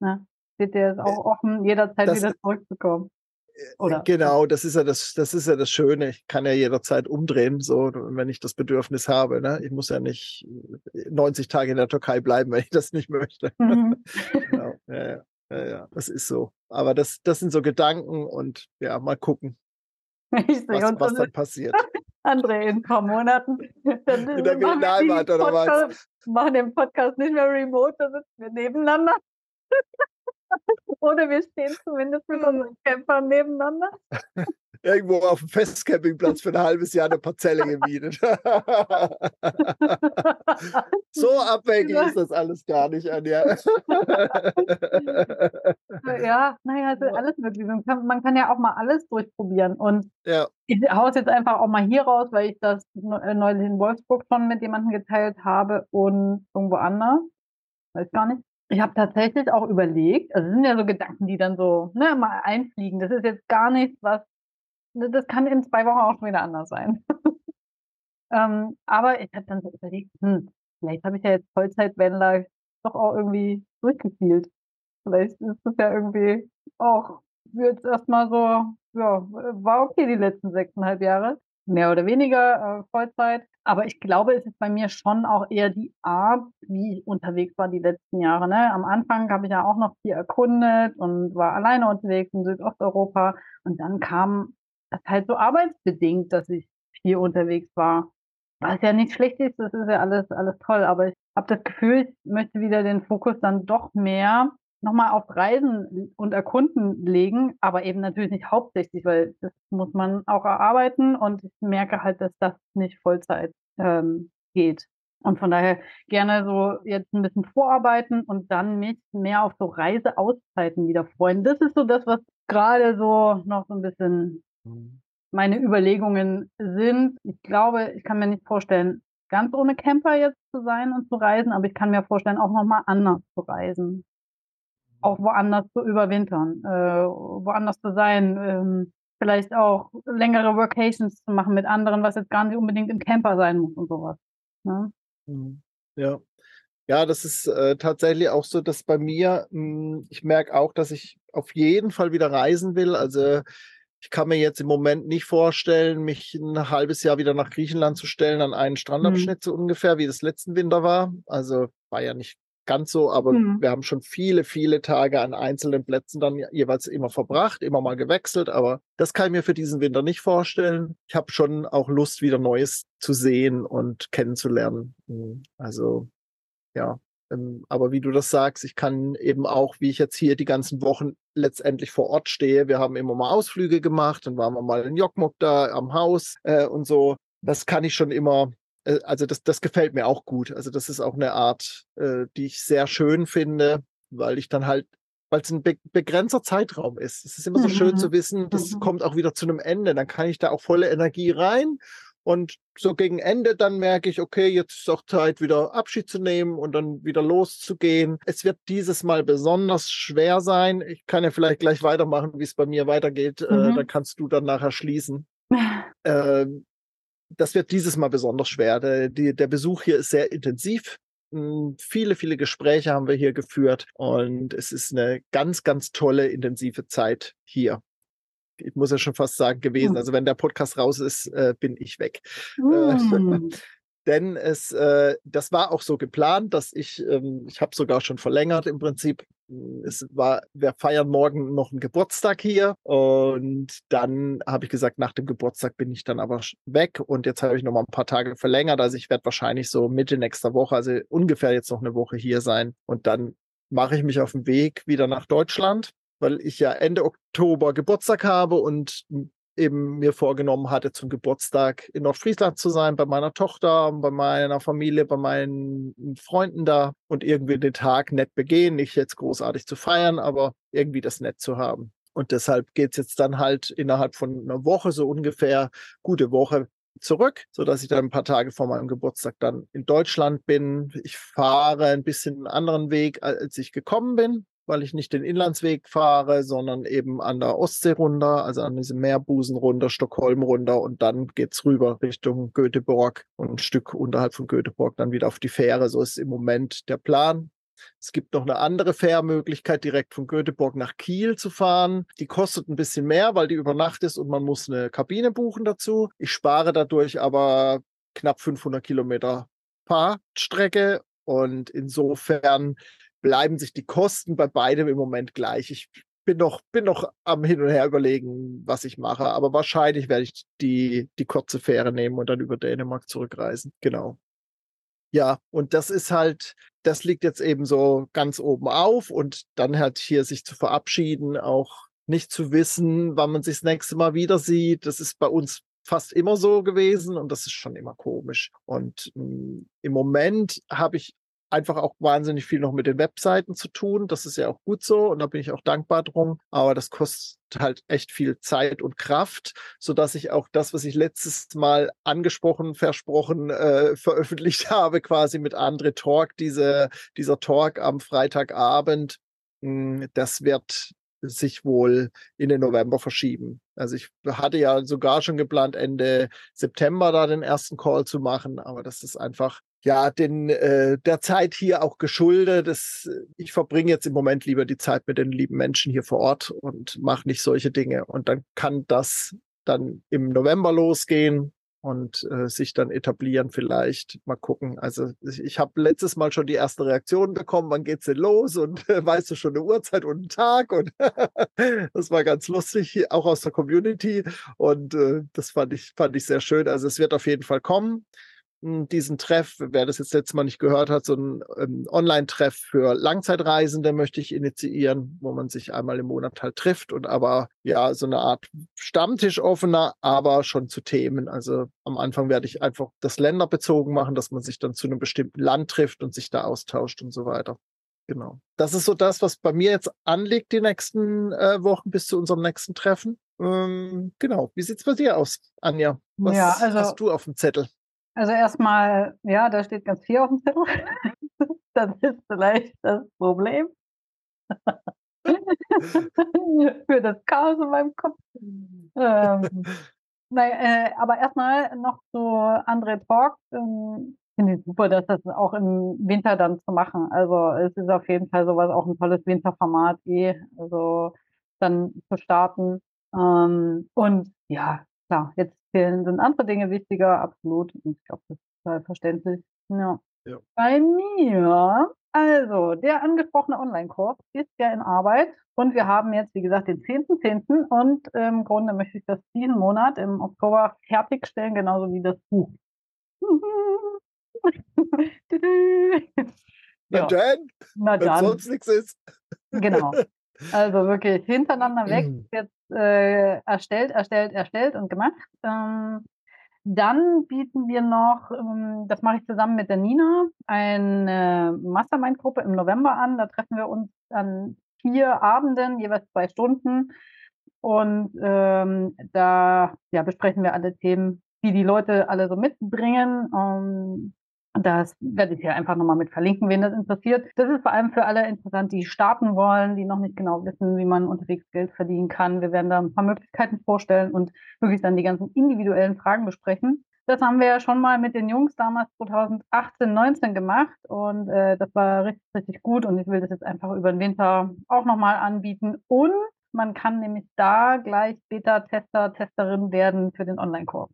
ne? Steht dir es auch offen, jederzeit das, wieder zurückzukommen. Äh, Oder? Genau, das ist ja das, das ist ja das Schöne. Ich kann ja jederzeit umdrehen, so wenn ich das Bedürfnis habe. Ne? Ich muss ja nicht 90 äh, Tage in der Türkei bleiben, wenn ich das nicht möchte. Mhm. genau. ja, ja. Ja, ja, das ist so. Aber das, das sind so Gedanken und ja, mal gucken, was, was dann passiert. André, in ein paar Monaten. Dann in der Heimat oder was? machen den Podcast nicht mehr remote, da sitzen wir nebeneinander. Oder wir stehen zumindest mit unseren Campern nebeneinander. Irgendwo auf dem Festcampingplatz für ein halbes Jahr eine Parzelle gemietet. so abwegig ist das alles gar nicht, Anja. ja, naja, also alles möglich. Man kann, man kann ja auch mal alles durchprobieren. Und ja. ich haue es jetzt einfach auch mal hier raus, weil ich das äh, neulich in Wolfsburg schon mit jemandem geteilt habe und irgendwo anders. Weiß gar nicht. Ich habe tatsächlich auch überlegt, also sind ja so Gedanken, die dann so ne, mal einfliegen. Das ist jetzt gar nichts, was, ne, das kann in zwei Wochen auch schon wieder anders sein. ähm, aber ich habe dann so überlegt, hm, vielleicht habe ich ja jetzt Vollzeit-Vanlife doch auch irgendwie durchgespielt. Vielleicht ist das ja irgendwie auch jetzt erstmal so, ja, war okay die letzten sechseinhalb Jahre mehr oder weniger äh, Vollzeit. Aber ich glaube, es ist bei mir schon auch eher die Art, wie ich unterwegs war die letzten Jahre. Ne? Am Anfang habe ich ja auch noch viel erkundet und war alleine unterwegs in Südosteuropa. Und dann kam das halt so arbeitsbedingt, dass ich viel unterwegs war. Was ja nicht schlecht ist, das ist ja alles, alles toll. Aber ich habe das Gefühl, ich möchte wieder den Fokus dann doch mehr nochmal auf Reisen und Erkunden legen, aber eben natürlich nicht hauptsächlich, weil das muss man auch erarbeiten und ich merke halt, dass das nicht Vollzeit ähm, geht. Und von daher gerne so jetzt ein bisschen vorarbeiten und dann mich mehr auf so Reiseauszeiten wieder freuen. Das ist so das, was gerade so noch so ein bisschen mhm. meine Überlegungen sind. Ich glaube, ich kann mir nicht vorstellen, ganz ohne Camper jetzt zu sein und zu reisen, aber ich kann mir vorstellen, auch nochmal anders zu reisen auch woanders zu überwintern, äh, woanders zu sein, ähm, vielleicht auch längere Workations zu machen mit anderen, was jetzt gar nicht unbedingt im Camper sein muss und sowas. Ne? Mhm. Ja. Ja, das ist äh, tatsächlich auch so, dass bei mir, mh, hm, ich merke auch, dass ich auf jeden Fall wieder reisen will. Also ich kann mir jetzt im Moment nicht vorstellen, mich ein halbes Jahr wieder nach Griechenland zu stellen an einen Strandabschnitt, mhm. so ungefähr, wie das letzten Winter war. Also war ja nicht ganz so, aber mhm. wir haben schon viele, viele Tage an einzelnen Plätzen dann jeweils immer verbracht, immer mal gewechselt, aber das kann ich mir für diesen Winter nicht vorstellen. Ich habe schon auch Lust, wieder Neues zu sehen und kennenzulernen. Hm, also ja, ähm, aber wie du das sagst, ich kann eben auch, wie ich jetzt hier die ganzen Wochen letztendlich vor Ort stehe, wir haben immer mal Ausflüge gemacht, dann waren wir mal in Jokmok da am Haus äh, und so. Das kann ich schon immer äh, also das, das gefällt mir auch gut. Also das ist auch eine Art, äh, die ich sehr schön finde, weil ich dann halt, weil es ein be begrenzter Zeitraum ist. Es ist immer so mhm. schön zu wissen, das mhm. kommt auch wieder zu einem Ende. Dann kann ich da auch volle Energie rein. Und so gegen Ende dann merke ich, okay, jetzt ist auch Zeit, wieder Abschied zu nehmen und dann wieder loszugehen. Es wird dieses Mal besonders schwer sein. Ich kann ja vielleicht gleich weitermachen, wie es bei mir weitergeht. Äh, mhm. Äh, dann kannst du dann nachher schließen. ähm, das wird dieses Mal besonders schwer. Der, die, der Besuch hier ist sehr intensiv. Hm, viele, viele Gespräche haben wir hier geführt und es ist eine ganz, ganz tolle, intensive Zeit hier. Ich muss ja schon fast sagen gewesen. Hm. Also wenn der Podcast raus ist, äh, bin ich weg. Mm. denn es, äh, das war auch so geplant, dass ich, ähm, ich habe sogar schon verlängert im Prinzip. Es war, wir feiern morgen noch einen Geburtstag hier und dann habe ich gesagt, nach dem Geburtstag bin ich dann aber weg und jetzt habe ich noch mal ein paar Tage verlängert. Also ich werde wahrscheinlich so Mitte nächster Woche, also ungefähr jetzt noch eine Woche hier sein und dann mache ich mich auf den Weg wieder nach Deutschland, weil ich ja Ende Oktober Geburtstag habe und eben mir vorgenommen hatte, zum Geburtstag in Nordfriesland zu sein, bei meiner Tochter, bei meiner Familie, bei meinen Freunden da und irgendwie den Tag nett begehen, nicht jetzt großartig zu feiern, aber irgendwie das nett zu haben. Und deshalb geht es jetzt dann halt innerhalb von einer Woche, so ungefähr, gute Woche zurück, sodass ich dann ein paar Tage vor meinem Geburtstag dann in Deutschland bin. Ich fahre ein bisschen einen anderen Weg, als ich gekommen bin weil ich nicht den Inlandsweg fahre, sondern eben an der Ostsee runter, also an diesem Meerbusen runter, Stockholm runter und dann geht's rüber Richtung Göteborg und ein Stück unterhalb von Göteborg dann wieder auf die Fähre. So ist im Moment der Plan. Es gibt noch eine andere Fährmöglichkeit, direkt von Göteborg nach Kiel zu fahren. Die kostet ein bisschen mehr, weil die über Nacht ist und man muss eine Kabine buchen dazu. Ich spare dadurch aber knapp 500 Kilometer Fahrstrecke und insofern bleiben sich die Kosten bei beidem im Moment gleich. Ich bin noch, bin noch am Hin und Her überlegen, was ich mache, aber wahrscheinlich werde ich die, die kurze Fähre nehmen und dann über Dänemark zurückreisen. Genau. Ja, und das ist halt, das liegt jetzt eben so ganz oben auf und dann halt hier sich zu verabschieden, auch nicht zu wissen, wann man sich das nächste Mal wieder sieht. Das ist bei uns fast immer so gewesen und das ist schon immer komisch. Und mh, hm, im Moment habe ich einfach auch wahnsinnig viel noch mit den Webseiten zu tun. Das ist ja auch gut so und da bin ich auch dankbar drum. Aber das kostet halt echt viel Zeit und Kraft, so dass ich auch das, was ich letztes Mal angesprochen, versprochen, äh, veröffentlicht habe, quasi mit Andre Talk, diese, dieser Talk am Freitagabend, mh, hm, das wird sich wohl in den November verschieben. Also ich hatte ja sogar schon geplant, Ende September da den ersten Call zu machen, aber das ist einfach ja, den, äh, der Zeit hier auch geschuldet. Das, ich verbringe jetzt im Moment lieber die Zeit mit den lieben Menschen hier vor Ort und mache nicht solche Dinge. Und dann kann das dann im November losgehen und äh, sich dann etablieren vielleicht. Mal gucken. Also ich habe letztes Mal schon die erste Reaktion bekommen, wann geht's denn los? Und äh, weißt du schon eine Uhrzeit und einen Tag? Und das war ganz lustig, auch aus der Community. Und äh, das fand ich, fand ich sehr schön. Also es wird auf jeden Fall kommen diesen Treff, wer das jetzt letztes Mal nicht gehört hat, so ein ähm, Online-Treff für Langzeitreisende möchte ich initiieren, wo man sich einmal im Monat halt trifft und aber ja, so eine Art Stammtisch offener, aber schon zu Themen. Also am Anfang werde ich einfach das länderbezogen machen, dass man sich dann zu einem bestimmten Land trifft und sich da austauscht und so weiter. Genau. Das ist so das, was bei mir jetzt anliegt, die nächsten äh, Wochen bis zu unserem nächsten Treffen. Ähm, genau. Wie sieht's bei dir aus, Anja? Was ja, also, hast du auf dem Zettel? Also erstmal, ja, da steht ganz viel auf dem Zettel. das ist vielleicht das Problem. Für das Chaos in meinem Kopf. Ähm, naja, äh, aber erstmal noch zu André Talk. Ähm, finde ich super, dass das auch im Winter dann zu machen. Also es ist auf jeden Fall sowas auch ein tolles Winterformat, eh, also dann zu starten. Ähm, und ja, klar, jetzt sind andere Dinge wichtiger, absolut. Und ich glaube, das ist total verständlich. Ja. ja. Bei mir, also der angesprochene Online-Kurs ist ja in Arbeit und wir haben jetzt, wie gesagt, den 10.10. .10. und im Grunde möchte ich das diesen Monat im Oktober fertigstellen, genauso wie das Buch. Na dann, Na dann. wenn sonst nichts ist. Genau. Also wirklich hintereinander weg, jetzt äh, erstellt, erstellt, erstellt und gemacht. Ähm, dann bieten wir noch, ähm, das mache ich zusammen mit der Nina, eine Mastermind-Gruppe im November an. Da treffen wir uns an vier Abenden, jeweils zwei Stunden. Und ähm, da ja, besprechen wir alle Themen, die die Leute alle so mitbringen. Ähm, das werde ich hier einfach nochmal mit verlinken, wen das interessiert. Das ist vor allem für alle interessant, die starten wollen, die noch nicht genau wissen, wie man unterwegs Geld verdienen kann. Wir werden da ein paar Möglichkeiten vorstellen und wirklich dann die ganzen individuellen Fragen besprechen. Das haben wir ja schon mal mit den Jungs damals 2018, 19 gemacht und äh, das war richtig, richtig gut und ich will das jetzt einfach über den Winter auch nochmal anbieten und man kann nämlich da gleich Beta-Tester, Testerin werden für den Online-Kurs.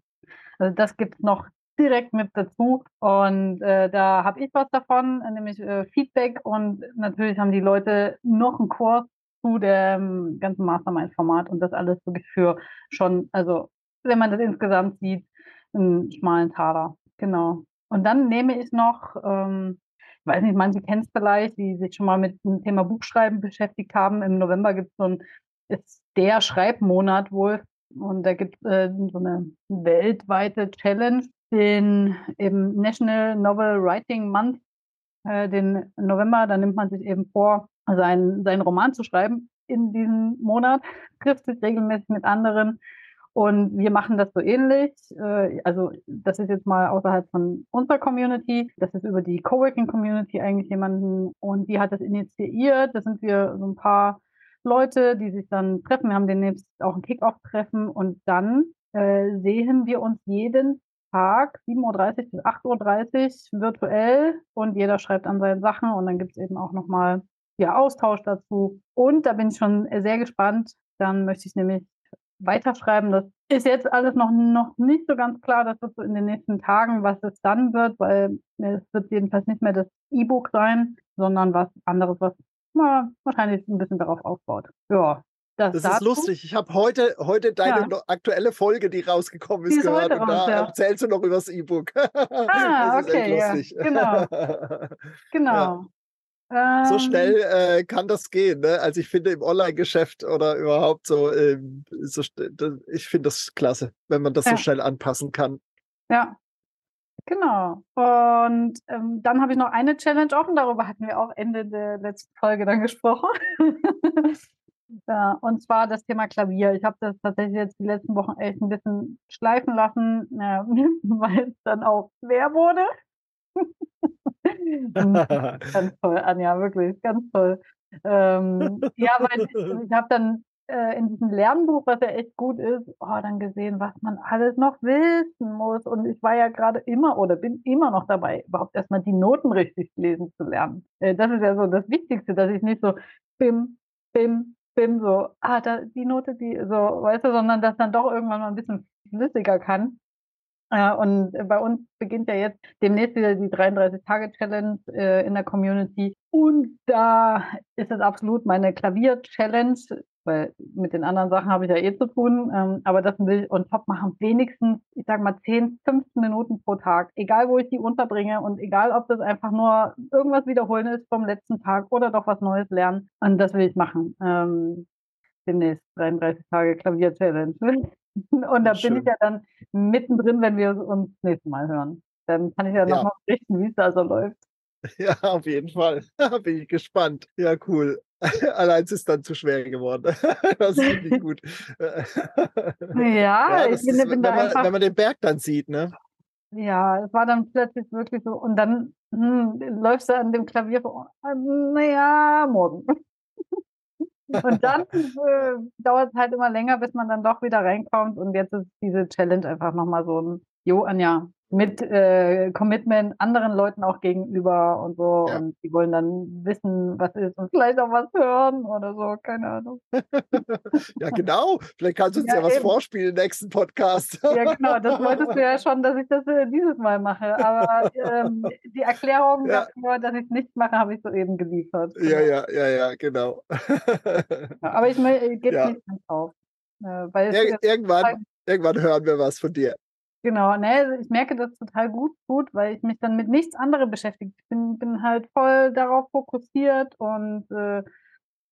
Also das gibt es noch direkt mit dazu. Und äh, da habe ich was davon, nämlich äh, Feedback. Und natürlich haben die Leute noch einen Kurs zu dem ganzen Mastermind-Format und das alles wirklich für schon, also wenn man das insgesamt sieht, einen schmalen Taler. Genau. Und dann nehme ich noch, ähm, ich weiß nicht, manche kennen es vielleicht, die sich schon mal mit dem Thema Buchschreiben beschäftigt haben. Im November gibt es so ein, ist der Schreibmonat wohl. Und da gibt es äh, so eine weltweite Challenge, den eben National Novel Writing Month, äh, den November. Da nimmt man sich eben vor, seinen, seinen Roman zu schreiben in diesem Monat, trifft sich regelmäßig mit anderen. Und wir machen das so ähnlich. Äh, also das ist jetzt mal außerhalb von unserer Community. Das ist über die Coworking Community eigentlich jemanden. Und die hat das initiiert. Das sind wir so ein paar Leute, die sich dann treffen. Wir haben demnächst auch ein Kick-Off-Treffen. Und dann äh, sehen wir uns jeden Tag 7.30 Uhr bis 8.30 Uhr virtuell. Und jeder schreibt an seinen Sachen. Und dann gibt es eben auch nochmal ja, Austausch dazu. Und da bin ich schon sehr gespannt. Dann möchte ich nämlich weiterschreiben. Das ist jetzt alles noch, noch nicht so ganz klar. Das wird so in den nächsten Tagen, was es dann wird, weil es wird jedenfalls nicht mehr das E-Book sein, sondern was anderes, was na, wahrscheinlich ein bisschen darauf aufbaut. Ja. Das, das ist lustig. Ich habe heute, heute deine ja. aktuelle Folge, die rausgekommen ist, gehört. Und da ja. erzählst du noch über das E-Book. Ah, okay. Ja. Genau. genau. Ja so ähm. schnell äh, kann das gehen. Ne? Also ich finde im Online-Geschäft oder überhaupt so, äh, so ich finde das klasse, wenn man das so schnell anpassen kann. Ja, genau. Und ähm, dann habe ich noch eine Challenge offen, darüber hatten wir auch Ende der letzten Folge dann gesprochen. ja, und zwar das Thema Klavier. Ich habe das tatsächlich jetzt die letzten Wochen echt ein bisschen schleifen lassen, äh, weil es dann auch schwer wurde. ganz toll, Anja, wirklich, ganz toll. Ähm, ja, weil ich, ich habe dann äh, in diesem Lernbuch, was ja echt gut ist, oh, dann gesehen, was man alles noch wissen muss. Und ich war ja gerade immer oder bin immer noch dabei, überhaupt erstmal die Noten richtig lesen zu lernen. Äh, das ist ja so das Wichtigste, dass ich nicht so bim, bim, bim, so, ah, da, die Note, die, so, weißt du, sondern dass dann doch irgendwann mal ein bisschen flüssiger kann. Äh, und bei uns beginnt ja jetzt demnächst wieder die 33-Tage-Challenge äh, in der Community. Und da ist es absolut meine Klavier-Challenge, weil mit den anderen Sachen habe ich ja eh zu tun. Ähm, aber das will ich on top machen. Wenigstens, ich sage mal, 10, 15 Minuten pro Tag. Egal, wo ich die unterbringe und egal, ob das einfach nur irgendwas wiederholen ist vom letzten Tag oder doch was Neues lernen. Und das will ich machen. Ähm, demnächst 33 Tage Klavier-Challenge. Und da Schön. bin ich ja dann mittendrin, wenn wir uns das nächste Mal hören. Dann kann ich ja, ja. nochmal berichten, wie es da so läuft. Ja, auf jeden Fall. bin ich gespannt. Ja, cool. Allein ist es dann zu schwer geworden. das finde ich gut. ja, ja ich bin, ist, da man, einfach. Wenn man den Berg dann sieht, ne? Ja, es war dann plötzlich wirklich so. Und dann hm, läufst du an dem Klavier vor. Naja, morgen. Und dann äh, dauert es halt immer länger, bis man dann doch wieder reinkommt. Und jetzt ist diese Challenge einfach nochmal so ein, Jo, Anja, mit äh, Commitment anderen Leuten auch gegenüber und so. Ja. Und die wollen dann wissen, was ist und vielleicht auch was hören oder so, keine Ahnung. ja, genau. Vielleicht kannst du uns ja, ja was vorspielen im nächsten Podcast. ja, genau. Das wolltest du ja schon, dass ich das äh, dieses Mal mache. Aber ähm, die Erklärung ja. dafür, dass ich es nicht mache, habe ich soeben geliefert. Ja, ja, ja, ja, genau. aber ich, ich gebe ja. nicht ganz auf. Äh, weil Ir irgendwann, irgendwann hören wir was von dir. Genau, ne, also ich merke das total gut, gut, weil ich mich dann mit nichts anderem beschäftige. Ich bin, bin halt voll darauf fokussiert und äh,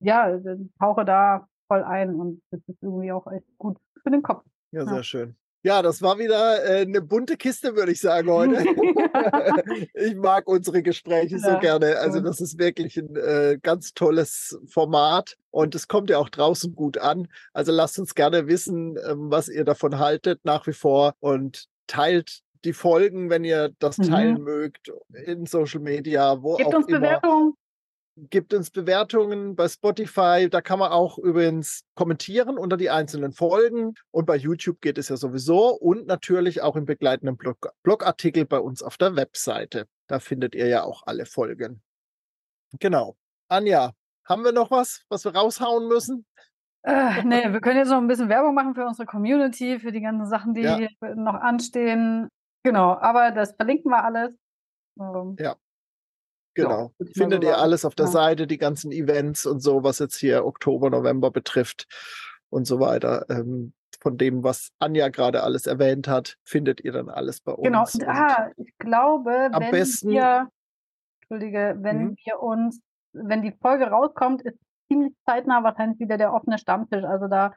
ja, tauche da voll ein und das ist irgendwie auch echt gut für den Kopf. Ja, sehr ja. schön. Ja, das war wieder äh, eine bunte Kiste, würde ich sagen, heute. ich mag unsere Gespräche ja, so gerne. Also, das ist wirklich ein äh, ganz tolles Format und es kommt ja auch draußen gut an. Also, lasst uns gerne wissen, ähm, was ihr davon haltet nach wie vor und teilt die Folgen, wenn ihr das teilen mhm. mögt, in Social Media, wo Gebt auch uns immer. Bewertungen gibt uns Bewertungen bei Spotify. Da kann man auch übrigens kommentieren unter die einzelnen Folgen. Und bei YouTube geht es ja sowieso. Und natürlich auch im begleitenden Blog Blogartikel bei uns auf der Webseite. Da findet ihr ja auch alle Folgen. Genau. Anja, haben wir noch was, was wir raushauen müssen? Äh, nee, wir können jetzt noch ein bisschen Werbung machen für unsere Community, für die ganzen Sachen, die ja. noch anstehen. Genau, aber das verlinken wir alles. Ja. Genau. Ja, Findet ihr alles auf der ja. Seite, die ganzen Events und so, was jetzt hier Oktober, November betrifft und so weiter. Ähm, von dem, was Anja gerade alles erwähnt hat, findet ihr dann alles bei genau. uns. Genau, ah, ich glaube, am wenn besten, wir, Entschuldige, wenn mhm. wir uns, wenn die Folge rauskommt, ist ziemlich zeitnah wahrscheinlich wieder der offene Stammtisch. Also da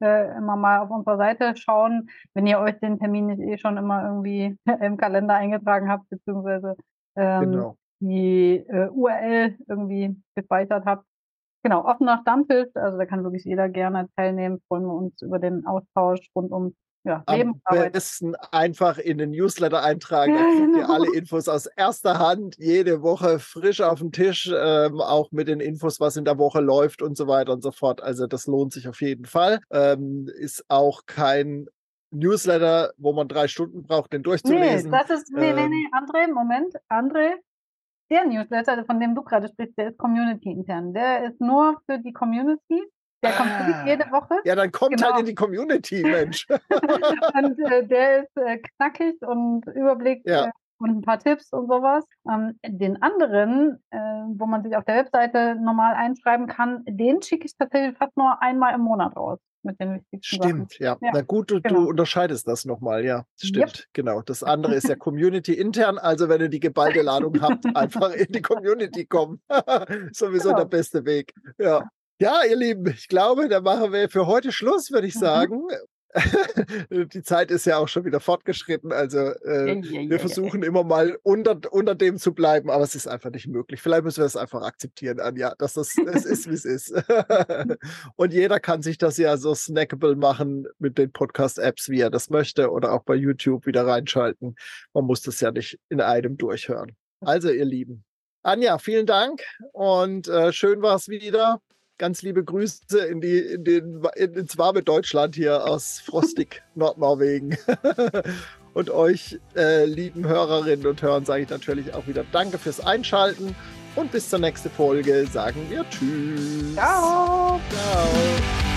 äh, immer mal auf unserer Seite schauen, wenn ihr euch den Termin nicht eh schon immer irgendwie im Kalender eingetragen habt, beziehungsweise ähm, genau. Die äh, URL irgendwie gespeichert habt. Genau, offener Stammtisch, also da kann wirklich jeder gerne teilnehmen. Freuen wir uns über den Austausch rund um ja, Leben. Am besten einfach in den Newsletter eintragen. Dann kriegt genau. ihr alle Infos aus erster Hand, jede Woche frisch auf dem Tisch, ähm, auch mit den Infos, was in der Woche läuft und so weiter und so fort. Also das lohnt sich auf jeden Fall. Ähm, ist auch kein Newsletter, wo man drei Stunden braucht, den durchzulesen. Nee, das ist, nee, nee, ähm, nee, André, Moment, André, der Newsletter, von dem du gerade sprichst, der ist Community intern. Der ist nur für die Community. Der kommt ah, jede Woche. Ja, dann kommt genau. halt in die Community, Mensch. und äh, der ist äh, knackig und Überblick ja. äh, und ein paar Tipps und sowas. Ähm, den anderen, äh, wo man sich auf der Webseite normal einschreiben kann, den schicke ich tatsächlich fast nur einmal im Monat raus mit den wichtigsten Stimmt, ja. ja. Na gut, du, genau. du unterscheidest das nochmal, ja. Stimmt, yep. genau. Das andere ist ja Community intern, also wenn ihr die geballte Ladung habt, einfach in die Community kommen. Sowieso genau. der beste Weg. Ja. Ja, ihr Lieben, ich glaube, da machen wir für heute Schluss, würde ich mhm. sagen. Die Zeit ist ja auch schon wieder fortgeschritten. Also äh, ja, ja, wir versuchen immer mal unter, unter dem zu bleiben, aber es ist einfach nicht möglich. Vielleicht müssen wir es einfach akzeptieren, Anja, dass das es ist, wie es ist. Und jeder kann sich das ja so snackable machen mit den Podcast-Apps, wie er das möchte, oder auch bei YouTube wieder reinschalten. Man muss das ja nicht in einem durchhören. Also, ihr Lieben. Anja, vielen Dank und äh, schön war es wieder ganz liebe Grüße in, die, in den, in, ins warme Deutschland hier aus frostig Nordnorwegen. und euch, äh, lieben Hörerinnen und Hörern, sage ich natürlich auch wieder Danke fürs Einschalten. Und bis zur nächsten Folge sagen wir Tschüss. Ciao. Ciao.